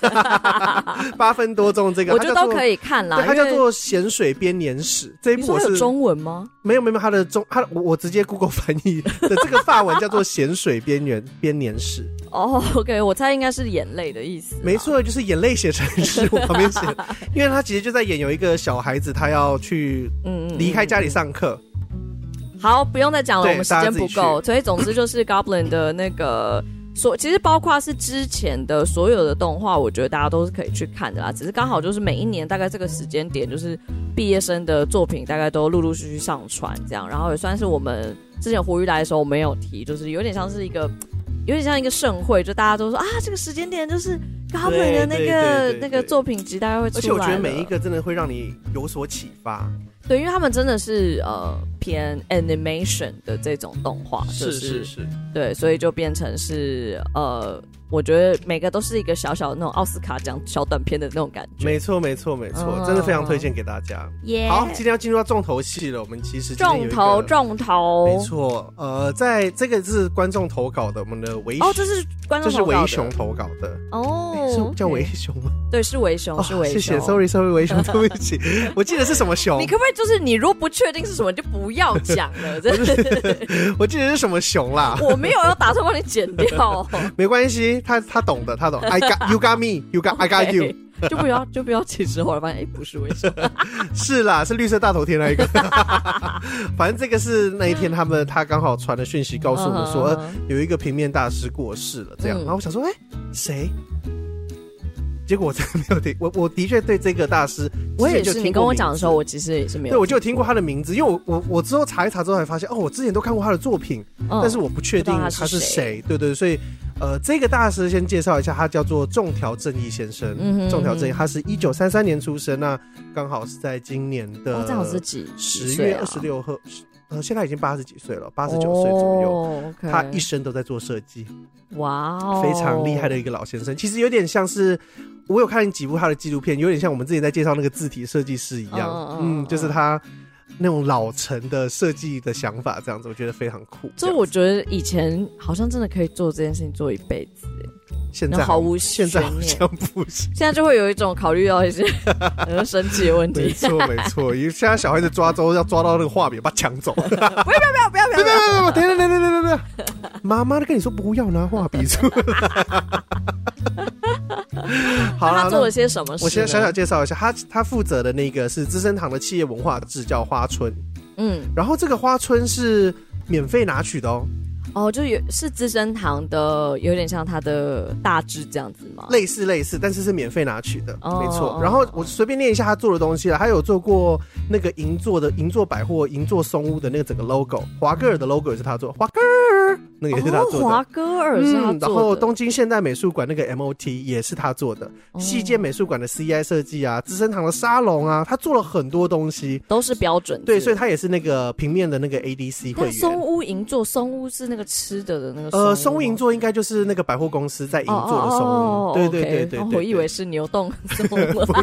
八分多钟这个，我觉得都可以看啦。它叫做《咸水编年史》。这一部是中文吗？没有没有，它的中它我我直接 Google 翻译的这个法文叫做《咸水边缘编年史》。哦，OK，我猜应该是眼泪的意思。没错，就是眼泪写成诗，我旁边写，因为他。其实就在演有一个小孩子，他要去嗯离开家里上课。好，不用再讲了，我们时间不够。所以总之就是 Goblin 的那个所，其实包括是之前的所有的动画，我觉得大家都是可以去看的啦。只是刚好就是每一年大概这个时间点，就是毕业生的作品大概都陆陆续续上传这样，然后也算是我们之前胡玉来的时候我没有提，就是有点像是一个。有点像一个盛会，就大家都说啊，这个时间点就是 Goblin 的那个那个作品集，大概会出来。而且我觉得每一个真的会让你有所启发。对，因为他们真的是呃偏 animation 的这种动画，就是是是，对，所以就变成是呃。我觉得每个都是一个小小的那种奥斯卡奖小短片的那种感觉。没错，没错，没错，真的非常推荐给大家。耶！好，今天要进入到重头戏了。我们其实重头重头，没错。呃，在这个是观众投稿的，我们的维哦，这是观众，这是维熊投稿的哦，是叫维熊吗？对，是维熊，是维熊。谢谢，sorry sorry，维熊，对不起，我记得是什么熊？你可不可以就是你如果不确定是什么，就不要讲了。真的，我记得是什么熊啦？我没有要打算帮你剪掉，没关系。他他懂的，他懂。I got you, got me, you got I got you。就不要就不要起之后发现哎，不是为什么？是啦，是绿色大头贴那一个。反正这个是那一天他们他刚好传的讯息告诉我们说，有一个平面大师过世了，这样。然后我想说，哎，谁？结果我真的没有听，我我的确对这个大师，我也就听。你跟我讲的时候，我其实也是没有。对，我就听过他的名字，因为我我我之后查一查之后才发现，哦，我之前都看过他的作品，但是我不确定他是谁。对对，所以。呃，这个大师先介绍一下，他叫做仲条正义先生。嗯哼，仲条正义，他是一九三三年出生，那刚好是在今年的刚好是几十月二十六号，呃，现在已经八十几岁了，八十九岁左右。他一生都在做设计，哇、哦，非常厉害的一个老先生。其实有点像是我有看几部他的纪录片，有点像我们之前在介绍那个字体设计师一样。嗯，嗯，就是他。那种老成的设计的想法，这样子我觉得非常酷。所以我觉得以前好像真的可以做这件事情做一辈子，现在毫无现在好像不行。现在就会有一种考虑到一些 生气的问题。没错没错，因为现在小孩子抓周要抓到那个画笔把它抢走。不要不要不要不要不要不要不要！等等等对，妈妈都跟你说不要拿画笔出来。好了，他做了些什么事？我先小小介绍一下，他他负责的那个是资生堂的企业文化志，叫花春。嗯，然后这个花春是免费拿取的哦。哦，就有是资生堂的，有点像他的大志这样子吗？类似类似，但是是免费拿取的，哦、没错。然后我随便念一下他做的东西了，他有做过那个银座的银座百货、银座松屋的那个整个 logo，华歌尔的 logo 也是他做，华歌尔那个也是他做的，华歌尔是他做的。嗯，然后东京现代美术馆那个 MOT 也是他做的，西建美术馆的 CI 设计啊，资生堂的沙龙啊，他做了很多东西，都是标准。对，所以他也是那个平面的那个 ADC 会员。松屋银座松屋是那个吃的的那个呃，松银座应该就是那个百货公司在银座的松对对对对，对，对，我以为是牛洞 不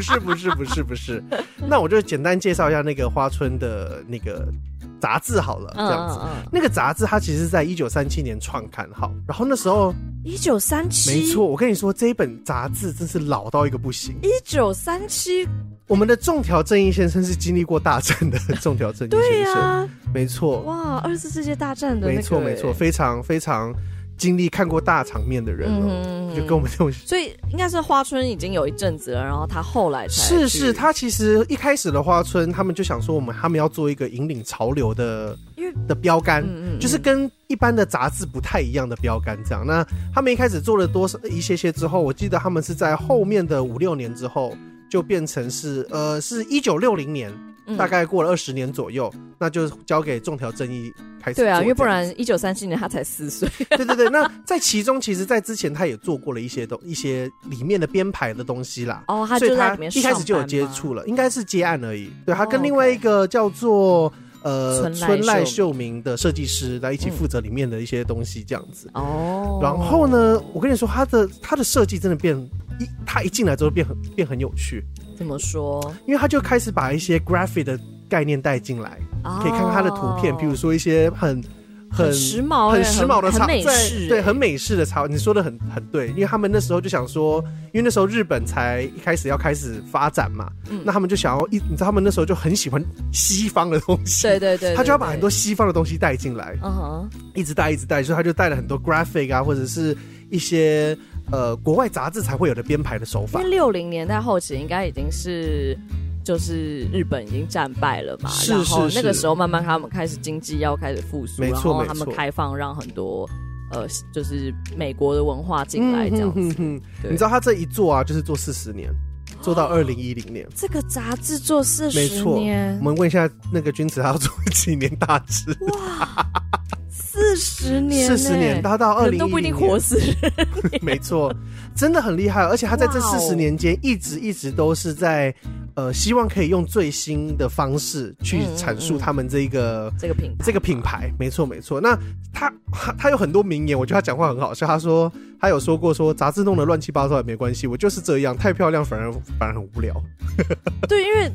是不是不是不是。那我就简单介绍一下那个花村的那个杂志好了，这样子。嗯嗯嗯、那个杂志它其实是在一九三七年创刊，好，然后那时候一九三七，没错，我跟你说这一本杂志真是老到一个不行。一九三七，我们的仲条正义先生是经历过大战的 仲条正义先生，啊、没错。哇，二次世界大战的、那个，没错没错，非常非常。经历看过大场面的人了，嗯、就跟我们这种，所以应该是花村已经有一阵子了，然后他后来才是是，他其实一开始的花村，他们就想说，我们他们要做一个引领潮流的的标杆，嗯嗯，就是跟一般的杂志不太一样的标杆这样。那他们一开始做了多少一些些之后，我记得他们是在后面的五六年之后，就变成是呃，是一九六零年。大概过了二十年左右，那就交给仲条正义开始。对啊，因为不然一九三七年他才四岁。对对对，那在其中，其实，在之前他也做过了一些东一些里面的编排的东西啦。哦，他就在里面，一开始就有接触了，应该是接案而已。对，他跟另外一个叫做呃春濑秀明的设计师来一起负责里面的一些东西，这样子。哦。然后呢，我跟你说，他的他的设计真的变一，他一进来之后变很变很有趣。怎么说？因为他就开始把一些 graphic 的概念带进来，可以看看他的图片，比如说一些很很时髦、很时髦的插，美式，对，很美式的插。你说的很很对，因为他们那时候就想说，因为那时候日本才一开始要开始发展嘛，那他们就想要一，你知道他们那时候就很喜欢西方的东西，对对对，他就要把很多西方的东西带进来，嗯哼，一直带一直带，所以他就带了很多 graphic 啊，或者是一些。呃，国外杂志才会有的编排的手法。因为六零年代后期应该已经是，就是日本已经战败了嘛，是是是，然后那个时候慢慢他们开始经济要开始复苏，没错，然后他们开放让很多呃，就是美国的文化进来这样子。嗯、哼哼对。你知道他这一做啊，就是做四十年，做到二零一零年。这个杂志做四十年，没错我们问一下那个君子，他要做几年大志？哇！四十年，四十年，他到二零一零年都不一定活死人。没错，真的很厉害，而且他在这四十年间一直一直都是在呃，希望可以用最新的方式去阐述他们这一个、嗯嗯、这个品这个品牌。没错，没错。那他他有很多名言，我觉得他讲话很好笑。他说他有说过说杂志弄得乱七八糟也没关系，我就是这样，太漂亮反而反而很无聊。对，因为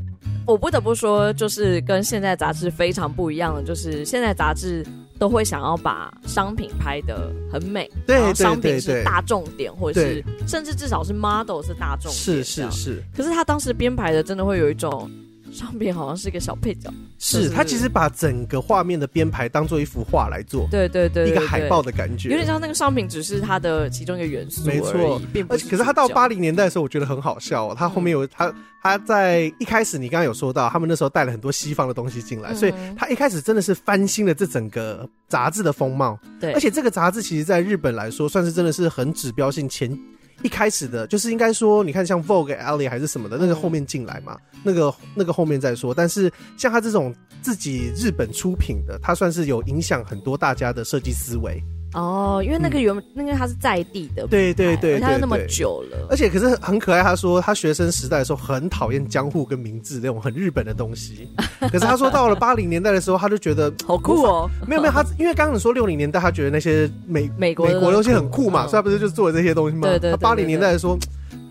我不得不说，就是跟现在杂志非常不一样的，就是现在杂志。都会想要把商品拍得很美，对，然后商品是大重点，或者是甚至至少是 model 是大众点，是是是。可是他当时编排的真的会有一种。上边好像是一个小配角，是他其实把整个画面的编排当做一幅画来做，对对对，一个海报的感觉，有点像那个商品只是它的其中一个元素，没错。而且可是他到八零年代的时候，我觉得很好笑哦。他后面有他他在一开始你刚刚有说到，他们那时候带了很多西方的东西进来，所以他一开始真的是翻新了这整个杂志的风貌。对，而且这个杂志其实在日本来说，算是真的是很指标性前。一开始的，就是应该说，你看像 Vogue、Elle 还是什么的，那个后面进来嘛，那个那个后面再说。但是像他这种自己日本出品的，他算是有影响很多大家的设计思维。哦，因为那个原、嗯、那个他是在地的，对对对，他那么久了，而且可是很可爱。他说他学生时代的时候很讨厌江户跟明治那种很日本的东西，可是他说到了八零年代的时候，他就觉得好酷哦。没有没有，他因为刚刚你说六零年代，他觉得那些美美国美国东西很酷嘛，嗯、所以他不是就做了这些东西吗？对对，八零年代的时候。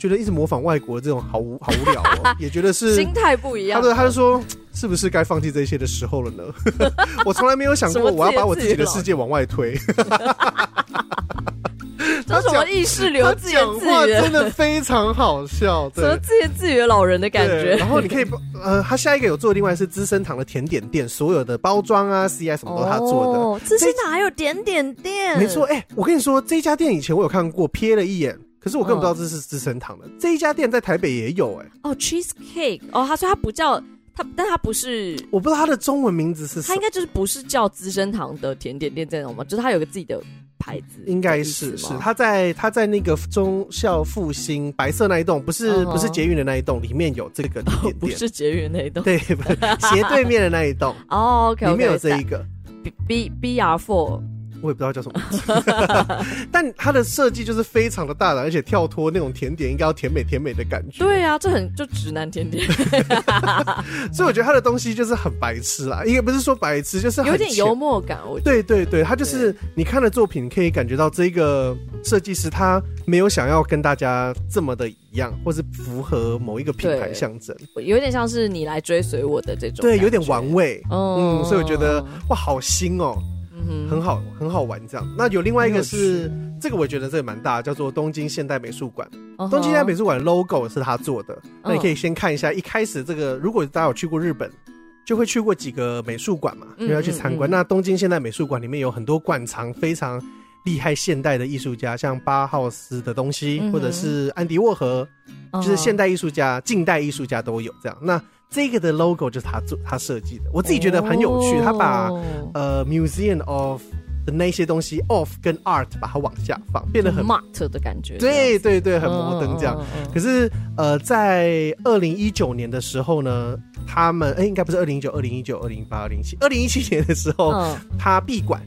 觉得一直模仿外国的这种好无好无聊哦，也觉得是心态不一样。他说他就说，是不是该放弃这些的时候了呢？我从来没有想过我要把我自己的世界往外推。这什么意识流自言自语，真的非常好笑，对，什么自言自语的老人的感觉。然后你可以呃，他下一个有做，另外是资生堂的甜点店，所有的包装啊、CI 什么都是他做的。哦，资生堂还有点点店，没错。哎、欸，我跟你说，这家店以前我有看过，瞥了一眼。可是我根本不知道这是资生堂的，这一家店在台北也有哎。哦，cheesecake，哦，他说他不叫他，但他不是，我不知道他的中文名字是什么。他应该就是不是叫资生堂的甜点店这种吗？就是他有个自己的牌子，应该是是他在他在那个中校复兴白色那一栋，不是不是捷运的那一栋，里面有这个甜点是捷运那一栋，对，不是斜对面的那一栋。哦，OK，里面有这一个 B B B R Four。我也不知道叫什么，但它的设计就是非常的大胆，而且跳脱那种甜点应该要甜美甜美的感觉。对啊，这很就直男甜点，所以我觉得他的东西就是很白痴啦，应该不是说白痴，就是有点幽默感。我对对对，他就是你看的作品可以感觉到这个设计师他没有想要跟大家这么的一样，或是符合某一个品牌象征，有点像是你来追随我的这种，对，有点玩味。嗯，所以我觉得哇，好新哦。很好，很好玩这样。那有另外一个是这个，我觉得这个蛮大，叫做东京现代美术馆。Uh huh. 东京现代美术馆 logo 是他做的。那你可以先看一下，一开始这个，如果大家有去过日本，就会去过几个美术馆嘛，就要去参观。那东京现代美术馆里面有很多馆藏非常厉害现代的艺术家，像巴浩斯的东西，或者是安迪沃荷，就是现代艺术家、近代艺术家都有这样。那这个的 logo 就是他做他设计的，我自己觉得很有趣。他把呃 museum of 的那些东西 of 跟 art 把它往下放，变得很 mart 的感觉。对对对，很摩登这样。可是呃，在二零一九年的时候呢，他们哎，应该不是二零一九、二零一九、二零一八、二零一七、二零一七年的时候，他闭馆，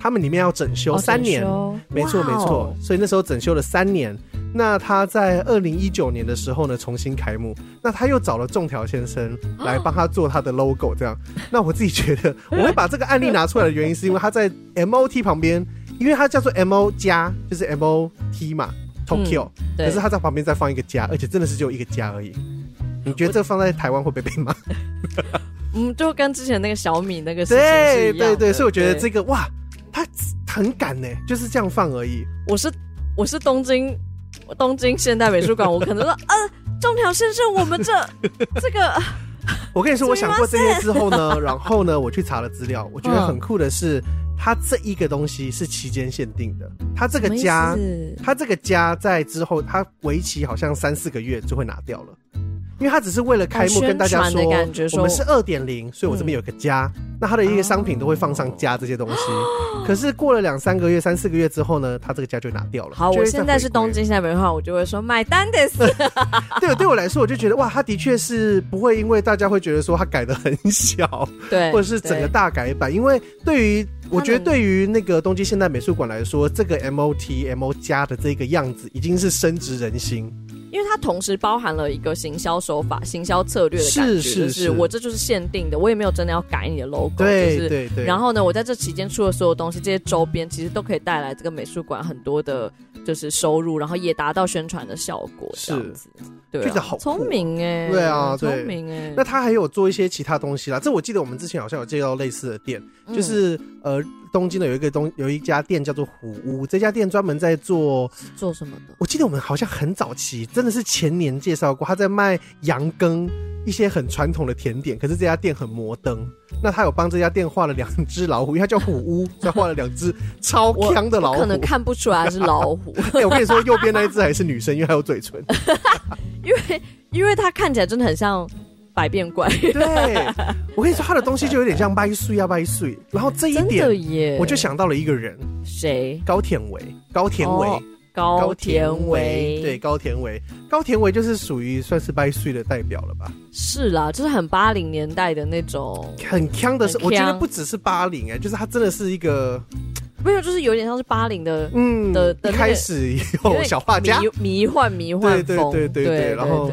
他们里面要整修三年，没错没错，所以那时候整修了三年。那他在二零一九年的时候呢，重新开幕。那他又找了仲条先生来帮他做他的 logo，这样。那我自己觉得，我会把这个案例拿出来的原因，是因为他在 M O T 旁边，因为他叫做 M O 加，就是 M O T 嘛，Tokyo。可是他在旁边再放一个加，而且真的是只有一个加而已。你觉得这个放在台湾会不会被骂？嗯，就跟之前那个小米那个对对对，所以我觉得这个哇，他很敢呢，就是这样放而已。我是我是东京。东京现代美术馆，我可能说，呃，中条先生，我们这 这个，我跟你说，我想过这些之后呢，然后呢，我去查了资料，我觉得很酷的是，它这一个东西是期间限定的，它这个家，它这个家在之后，它为期好像三四个月就会拿掉了。因为他只是为了开幕跟大家说，我们是二点零，所以我这边有个家。那他的一个商品都会放上家这些东西。可是过了两三个月、三四个月之后呢，他这个家就拿掉了。好，我现在是东京现代美术馆，我就会说买单的是。对，对我来说，我就觉得哇，他的确是不会因为大家会觉得说他改的很小，对，或者是整个大改版。因为对于我觉得对于那个东京现代美术馆来说，这个 MOT MO 加的这个样子已经是深植人心。因为它同时包含了一个行销手法、行销策略的感觉，是是是，就是我这就是限定的，我也没有真的要改你的 logo，对就是对对。然后呢，我在这期间出的所有东西，这些周边其实都可以带来这个美术馆很多的，就是收入，然后也达到宣传的效果，这样子。对，好聪明哎，对啊，聪明哎。那他还有做一些其他东西啦，这我记得我们之前好像有介绍类似的店，就是呃。东京的有一个东有一家店叫做虎屋，这家店专门在做做什么的？我记得我们好像很早期，真的是前年介绍过，他在卖羊羹一些很传统的甜点。可是这家店很摩登，那他有帮这家店画了两只老虎，因为他叫虎屋，所以画了两只超强的老虎。可能看不出来是老虎。哎、欸，我跟你说，右边那一只还是女生，因为还有嘴唇。因为因为他看起来真的很像。百变怪，对，我跟你说，他的东西就有点像掰碎啊掰碎，然后这一点，我就想到了一个人，谁？高田唯，高田唯，高田唯，对，高田唯，高田唯就是属于算是掰碎的代表了吧？是啦，就是很八零年代的那种，很锵的是，我觉得不只是八零哎，就是他真的是一个，没有，就是有点像是八零的，嗯的的开始以后小画家，迷幻迷幻风，对对对对对，然后。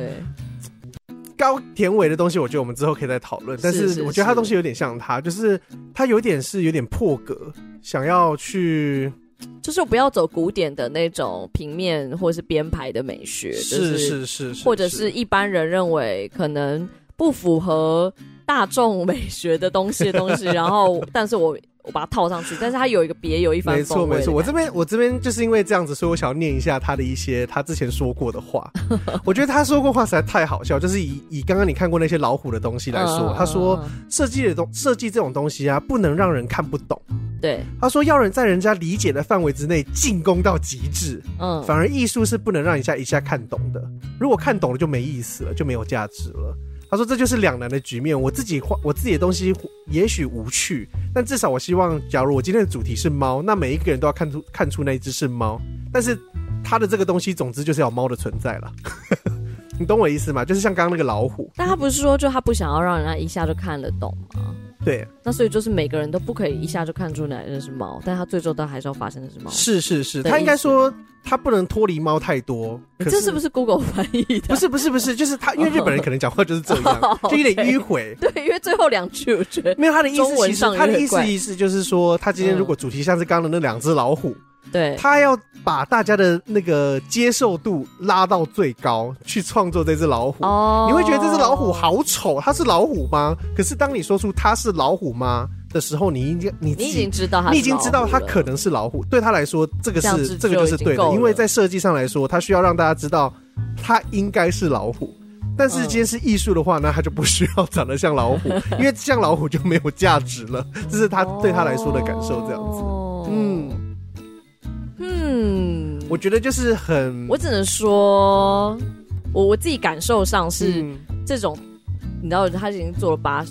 高田尾的东西，我觉得我们之后可以再讨论。但是我觉得他东西有点像他，就是他有点是有点破格，想要去，就是不要走古典的那种平面或是编排的美学，是是是，或者是一般人认为可能不符合大众美学的东西的东西，然后但是我。我把它套上去，但是它有一个别有一番。没错没错，我这边我这边就是因为这样子，所以我想要念一下他的一些他之前说过的话。我觉得他说过话实在太好笑，就是以以刚刚你看过那些老虎的东西来说，嗯、他说设计的东设计这种东西啊，不能让人看不懂。对，他说要人在人家理解的范围之内进攻到极致。嗯，反而艺术是不能让人家一下看懂的。如果看懂了就没意思了，就没有价值了。他说：“这就是两难的局面。我自己画我自己的东西，也许无趣，但至少我希望，假如我今天的主题是猫，那每一个人都要看出看出那一只是猫。但是他的这个东西，总之就是要猫的存在了。你懂我意思吗？就是像刚刚那个老虎。但他不是说，就他不想要让人家一下就看得懂吗？”对，那所以就是每个人都不可以一下就看出来那是猫，但他最终都还是要发现那是猫。是是是，他应该说他不能脱离猫太多。可是这是不是 Google 翻译的？不是不是不是，就是他，因为日本人可能讲话就是这样，就有点迂回。对，因为最后两句我觉得没有他的意思，其实他的意思意思就是说，他今天如果主题像是刚刚的那两只老虎。对，他要把大家的那个接受度拉到最高，去创作这只老虎。哦，你会觉得这只老虎好丑，它是老虎吗？可是当你说出它是老虎吗的时候，你应该你你已经知道它，你已经知道它可能是老虎。对他来说，这个是这个就是对的，因为在设计上来说，他需要让大家知道它应该是老虎。但是今天是艺术的话，那他就不需要长得像老虎，因为像老虎就没有价值了。这是他对他来说的感受，这样子。嗯。嗯，我觉得就是很，我只能说，我我自己感受上是这种，嗯、你知道，他已经做了八，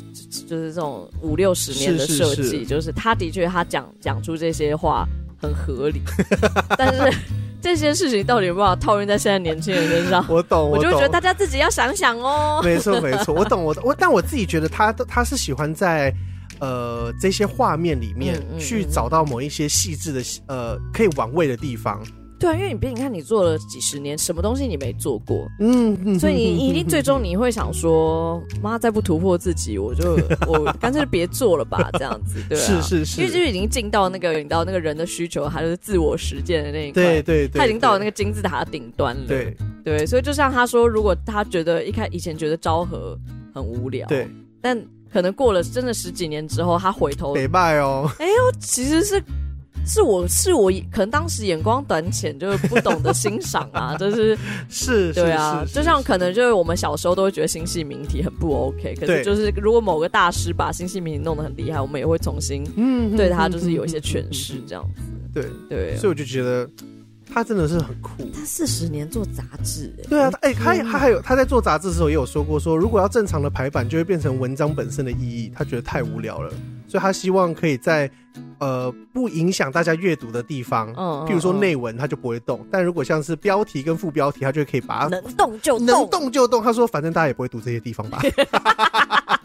就是这种五六十年的设计，就是他的确他讲讲出这些话很合理，但是 这些事情到底有没有套用在现在年轻人身上？我懂，我懂，我就觉得大家自己要想想哦。没错，没错，我懂，我我，但我自己觉得他他是喜欢在。呃，这些画面里面去找到某一些细致的呃可以玩味的地方。对啊，因为你别你看，你做了几十年，什么东西你没做过？嗯嗯，所以你你一定最终你会想说，妈，再不突破自己，我就 我干脆别做了吧，这样子，对啊，是是是，因为就是已经进到那个你到那个人的需求，还是自我实践的那一块，对对对，他已经到了那个金字塔的顶端了。对对，所以就像他说，如果他觉得一开以前觉得昭和很无聊，对，但。可能过了真的十几年之后，他回头没卖哦。哎呦，其实是是我是我可能当时眼光短浅，就是不懂得欣赏啊，就是是，对啊，就像可能就是我们小时候都会觉得星系名题很不 OK，可是就是如果某个大师把星系名题弄得很厉害，我们也会重新嗯对他就是有一些诠释这样子。对对，所以我就觉得。他真的是很酷。他四十年做杂志，哎，对啊，哎，他他还有他在做杂志的时候也有说过，说如果要正常的排版，就会变成文章本身的意义，他觉得太无聊了，所以他希望可以在呃不影响大家阅读的地方，嗯，譬如说内文，他就不会动，但如果像是标题跟副标题，他就可以把它能动就动，能动就动。他说，反正大家也不会读这些地方吧。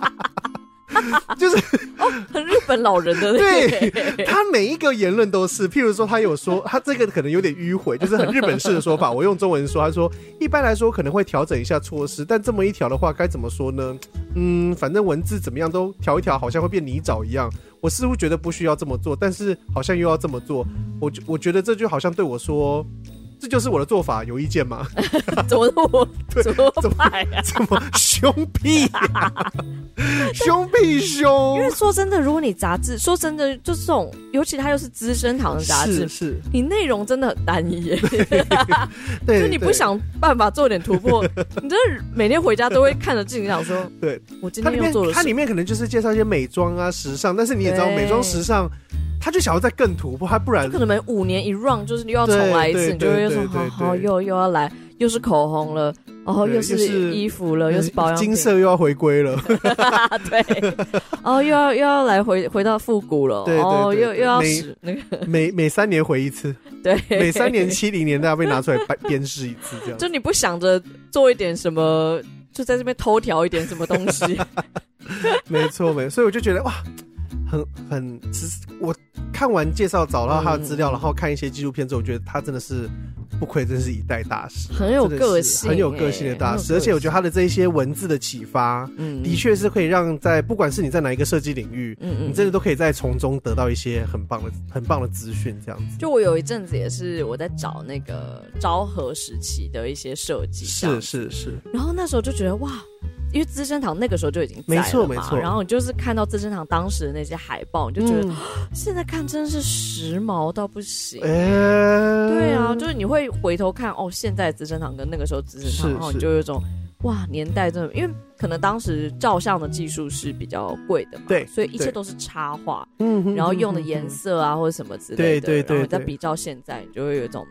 就是哦，很日本老人的对，他每一个言论都是，譬如说他有说他这个可能有点迂回，就是很日本式的说法。我用中文说，他说一般来说可能会调整一下措施，但这么一调的话该怎么说呢？嗯，反正文字怎么样都调一调，好像会变泥沼一样。我似乎觉得不需要这么做，但是好像又要这么做。我我觉得这就好像对我说。这就是我的做法，有意见吗？怎么那么 怎么怎么怎么 凶屁呀？凶屁凶！因为说真的，如果你杂志说真的，就是这种，尤其它又是资生堂的杂志，是是，你内容真的很单一耶。对，就你不想办法做点突破，你真的每天回家都会看着镜子想说，对我今天又做了。它里面可能就是介绍一些美妆啊、时尚，但是你也知道，美妆时尚。他就想要再更突破，他不然可能每五年一 run 就是又要重来一次，你就会说好好又又要来，又是口红了，然后又是衣服了，又是保养金色又要回归了 对，哦又要又要来回回到复古了，哦又又要使那个每每三年回一次，对，每三年七零年代被拿出来鞭尸一次，这样就你不想着做一点什么，就在这边偷调一点什么东西，没错没错，所以我就觉得哇。很很，其实我看完介绍，找到他的资料，嗯、然后看一些纪录片之后，我觉得他真的是不愧，真是一代大师，很有个性，很有个性的大师。而且我觉得他的这一些文字的启发，嗯，的确是可以让在不管是你在哪一个设计领域，嗯嗯，你真的都可以在从中得到一些很棒的、很棒的资讯。这样子，就我有一阵子也是我在找那个昭和时期的一些设计，是是是，然后那时候就觉得哇。因为资生堂那个时候就已经在了嘛，没错没错。然后你就是看到资生堂当时的那些海报，你就觉得、嗯、现在看真是时髦到不行。欸、对啊，就是你会回头看哦，现在资生堂跟那个时候资生堂，然后你就有一种哇，年代真的，因为可能当时照相的技术是比较贵的嘛，对，所以一切都是插画，嗯，然后用的颜色啊或者什么之类的，对对对，然后再比较现在，你就会有一种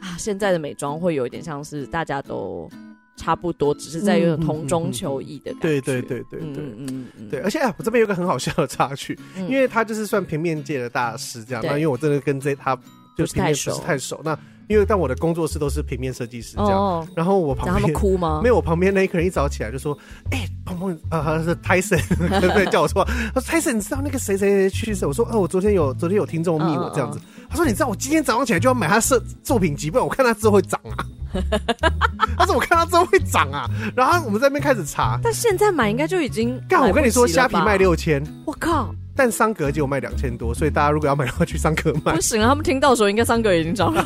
啊，现在的美妆会有一点像是大家都。差不多，只是在有种同中求异的感觉。对对对对对，嗯嗯嗯对。而且啊，我这边有个很好笑的插曲，因为他就是算平面界的大师这样。那因为我真的跟这他就是平面不是太熟。那因为但我的工作室都是平面设计师这样。然后我旁边他们哭吗？没有，我旁边那一个人一早起来就说：“哎，鹏鹏啊，他是 Tyson，对对，叫我说，他说 Tyson，你知道那个谁谁谁去世？我说哦，我昨天有昨天有听众密我这样子。他说你知道我今天早上起来就要买他设作品集，不然我看他之后会涨啊。” 他怎么看到之后会涨啊？然后我们在那边开始查，但现在买应该就已经干。我跟你说，虾皮卖六千，我靠！但桑格就卖两千多，所以大家如果要买的话，去桑格买。不行啊，他们听到的时候，应该桑格已经涨了。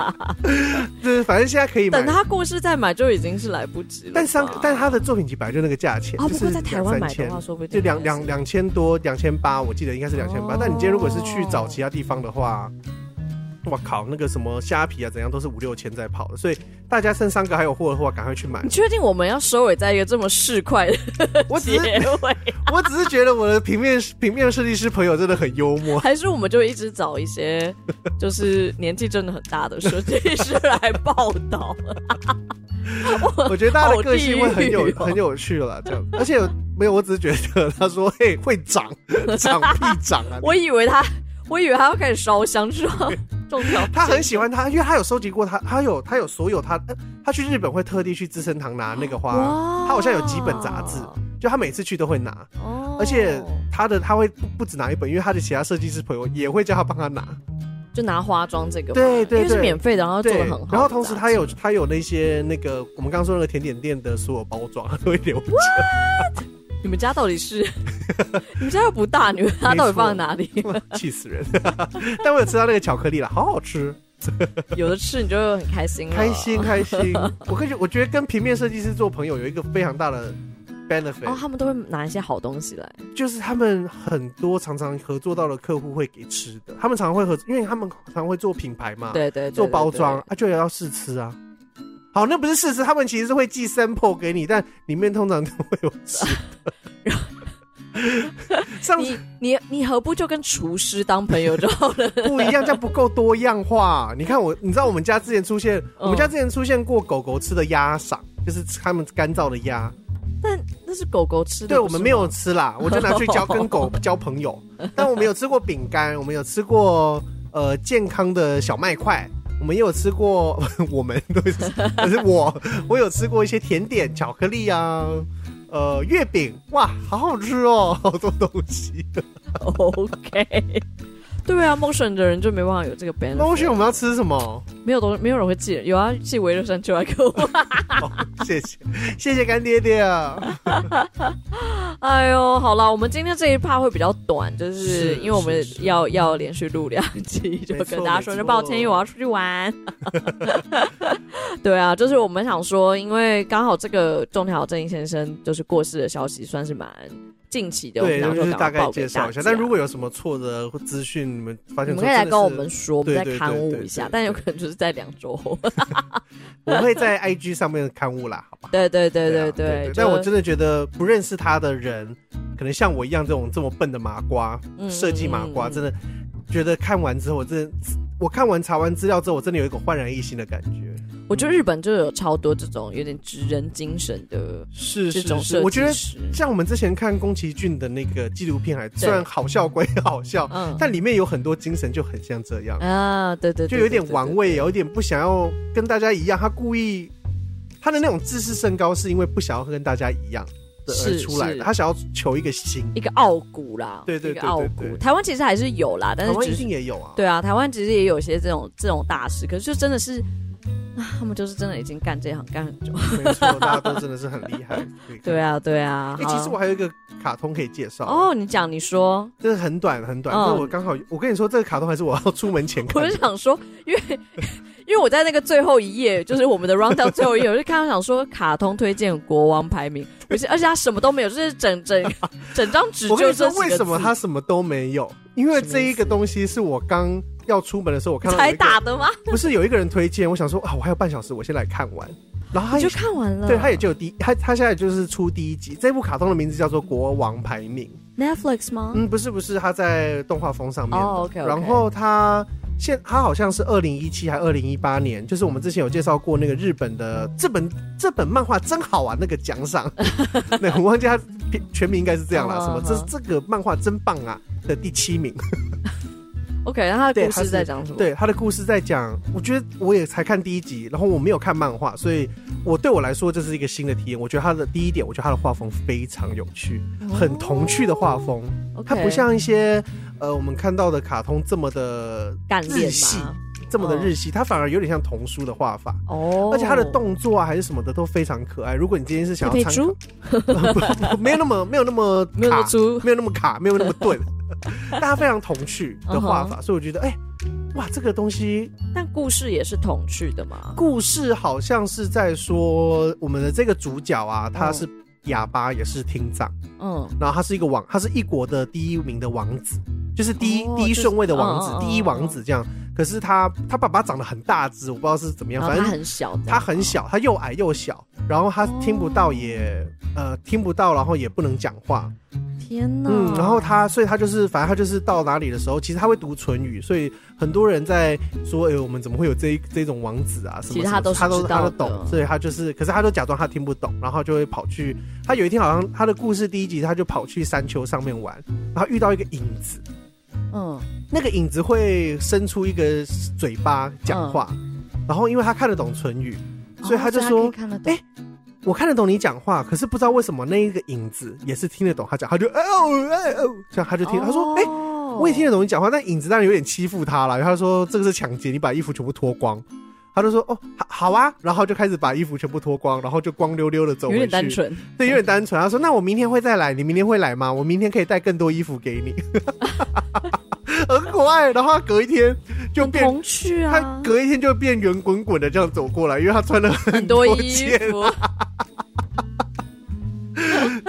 就是反正现在可以买，等他过世再买就已经是来不及了。但桑，但他的作品集本来就那个价钱，啊，不过在台湾买的话，说不定就两两两千多，两千八，我记得应该是两千八。但你今天如果是去找其他地方的话。我靠，那个什么虾皮啊，怎样都是五六千在跑的，所以大家剩三个还有货的话，赶快去买。你确定我们要收尾在一个这么市侩的 我只是我只是觉得我的平面平面设计师朋友真的很幽默。还是我们就一直找一些就是年纪真的很大的设计师来报道？我，我觉得大家的个性会很有很有趣了，这样。而且没有，我只是觉得他说嘿会涨涨屁涨啊！我以为他。我以为他要开始烧香是吧？种条，他很喜欢他，因为他有收集过他，他有他有所有他，他去日本会特地去资生堂拿那个花，哇他好像有几本杂志，就他每次去都会拿，哦、而且他的他会不止拿一本，因为他的其他设计师朋友也会叫他帮他拿，就拿花妆这个，对对对，因为是免费的，然后做的很好，然后同时他有他有那些那个我们刚刚说那个甜点店的所有包装，他都会留着。你们家到底是？你们家又不大，你们家到底放在哪里？气死人！但我有吃到那个巧克力了，好好吃。有的吃你就很开心，开心开心。我跟你，我觉得跟平面设计师做朋友有一个非常大的 benefit。哦，他们都会拿一些好东西来，就是他们很多常常合作到的客户会给吃的，他们常常会合，因为他们常常会做品牌嘛，对对，做包装啊，就也要试吃啊。好，那不是事实。他们其实是会寄 sample 给你，但里面通常都会有吃的。上次你你你何不就跟厨师当朋友就好了？不一样，这样不够多样化。你看我，你知道我们家之前出现，嗯、我们家之前出现过狗狗吃的鸭嗓，就是他们干燥的鸭。但那是狗狗吃的，对我们没有吃啦，我就拿去交跟狗 交朋友。但我们有吃过饼干，我们有吃过呃健康的小麦块。我们也有吃过，我们都，可是我我有吃过一些甜点，巧克力啊，呃，月饼，哇，好好吃哦，好多东西。OK。对啊，Motion 的人就没办法有这个 benefit。Motion 我们要吃什么？没有东西，没有人会寄，有啊，寄维乐山就来给我。谢谢，谢谢干爹爹啊！哎呦，好了，我们今天这一 part 会比较短，就是因为我们要要连续录两集，就跟大家说声抱歉，因为我要出去玩。对啊，就是我们想说，因为刚好这个中条正义先生就是过世的消息，算是蛮。近期的，对，就是大概介绍一下。但如果有什么错的资讯，你们发现，你们可以来跟我们说，我们再刊物一下。但有可能就是在两周后，我会在 IG 上面刊物啦，好吧？对对对对对。但我真的觉得不认识他的人，可能像我一样这种这么笨的麻瓜，设计麻瓜，真的觉得看完之后，我真的，我看完查完资料之后，我真的有一种焕然一新的感觉。我觉得日本就有超多这种有点职人精神的，是这种设计。我觉得像我们之前看宫崎骏的那个纪录片，还虽然好笑归好笑，嗯，但里面有很多精神就很像这样啊，对对，就有点玩味，有一点不想要跟大家一样。他故意他的那种自视甚高，是因为不想要跟大家一样的而出来的。他想要求一个新，一个傲骨啦，对对对，傲骨。台湾其实还是有啦，但是台湾一定也有啊。对啊，台湾其实也有一些这种这种大师，可是就真的是。啊，他们就是真的已经干这行干很久，没错，大家都真的是很厉害。对 啊，对啊。哎、欸，其实我还有一个卡通可以介绍哦，你讲，你说，这是很短很短，那、嗯、我刚好，我跟你说，这个卡通还是我要出门前看。我就想说，因为因为我在那个最后一页，就是我们的 rundown 最后一页，我就看到想说卡通推荐国王排名，而 且而且他什么都没有，就是整整 整张纸。我跟你说为什么他什么都没有？因为这一个东西是我刚要出门的时候我看到才打的吗？不是有一个人推荐，我想说啊，我还有半小时，我先来看完。然后他就看完了，对，他也就有第他他现在就是出第一集。这部卡通的名字叫做《国王排名》，Netflix 吗？嗯，不是不是，他在动画风上面。然后他现他好像是二零一七还二零一八年，就是我们之前有介绍过那个日本的这本这本漫画真好玩那个奖赏，那我忘记他全名应该是这样了，什么这这个漫画真棒啊的第七名。OK，然后他的故事在讲什么？对，他的故事在讲，我觉得我也才看第一集，然后我没有看漫画，所以我对我来说这是一个新的体验。我觉得他的第一点，我觉得他的画风非常有趣，很童趣的画风。Oh, okay. 它不像一些呃我们看到的卡通这么的日系，这么的日系，它反而有点像童书的画法。哦，oh. 而且它的动作啊还是什么的都非常可爱。如果你今天是想要参考，没有那么没有那么卡，没有那么粗，没有那么卡，没有那么钝。但它非常童趣的画法，uh huh. 所以我觉得，哎、欸，哇，这个东西，但故事也是童趣的嘛？故事好像是在说我们的这个主角啊，他是哑巴，也是厅长，嗯，uh. 然后他是一个王，他是一国的第一名的王子，就是第一、oh, 第一顺位的王子，就是 uh, 第一王子这样。可是他他爸爸长得很大只，我不知道是怎么样，反正他很小，他很小，他又矮又小，然后他听不到也、oh. 呃听不到，然后也不能讲话。嗯，然后他，所以他就是，反正他就是到哪里的时候，其实他会读唇语，所以很多人在说，哎，我们怎么会有这一这种王子啊？什么，其实他都他都他都懂，所以他就是，可是他都假装他听不懂，然后就会跑去。他有一天好像他的故事第一集，他就跑去山丘上面玩，然后遇到一个影子，嗯，那个影子会伸出一个嘴巴讲话，嗯、然后因为他看得懂唇语，所以他就说，哎。我看得懂你讲话，可是不知道为什么那一个影子也是听得懂他讲，他就哦哦，这样他就听，他说，哎，我也听得懂你讲话，但影子当然有点欺负他了。然后他说这个是抢劫，你把衣服全部脱光。他就说哦，好，好啊，然后就开始把衣服全部脱光，然后就光溜溜的走回去。有点单纯，对，有点单纯。他说那我明天会再来，你明天会来吗？我明天可以带更多衣服给你。很可爱，然后他隔一天就变童趣啊，他隔一天就变圆滚滚的这样走过来，因为他穿了很多衣服。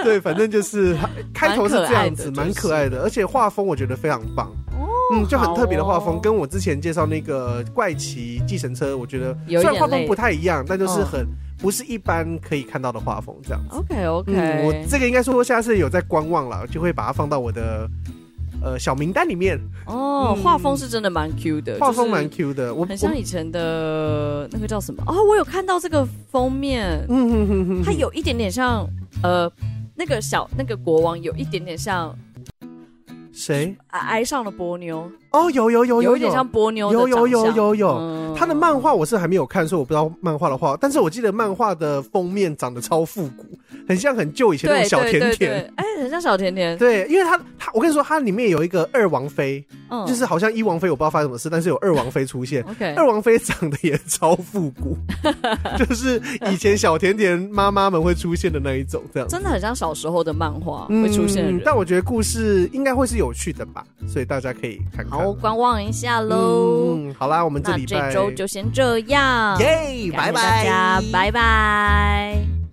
对，反正就是开头是这样子，蛮可爱的，而且画风我觉得非常棒。嗯，就很特别的画风，跟我之前介绍那个怪奇计程车，我觉得虽然画风不太一样，但就是很不是一般可以看到的画风这样子。OK OK，我这个应该说下次有在观望了，就会把它放到我的。呃，小名单里面。哦，画风是真的蛮 Q 的，画风蛮 Q 的，我很像以前的那个叫什么？哦，我有看到这个封面，嗯哼哼哼，它有一点点像呃，那个小那个国王有一点点像谁？爱上了波妞。哦，有有有有，有点像波妞，有有有有有。他的漫画我是还没有看，所以我不知道漫画的画。但是我记得漫画的封面长得超复古，很像很旧以前那种小甜甜。哎，很像小甜甜。对，因为他他，我跟你说，它里面有一个二王妃，就是好像一王妃，我不知道发生什么事，但是有二王妃出现。OK，二王妃长得也超复古，就是以前小甜甜妈妈们会出现的那一种，这样真的很像小时候的漫画会出现的人。但我觉得故事应该会是有趣的吧，所以大家可以看看。我观望一下喽。嗯，好啦，我们这礼拜这周就先这样。耶，拜拜，大家拜拜。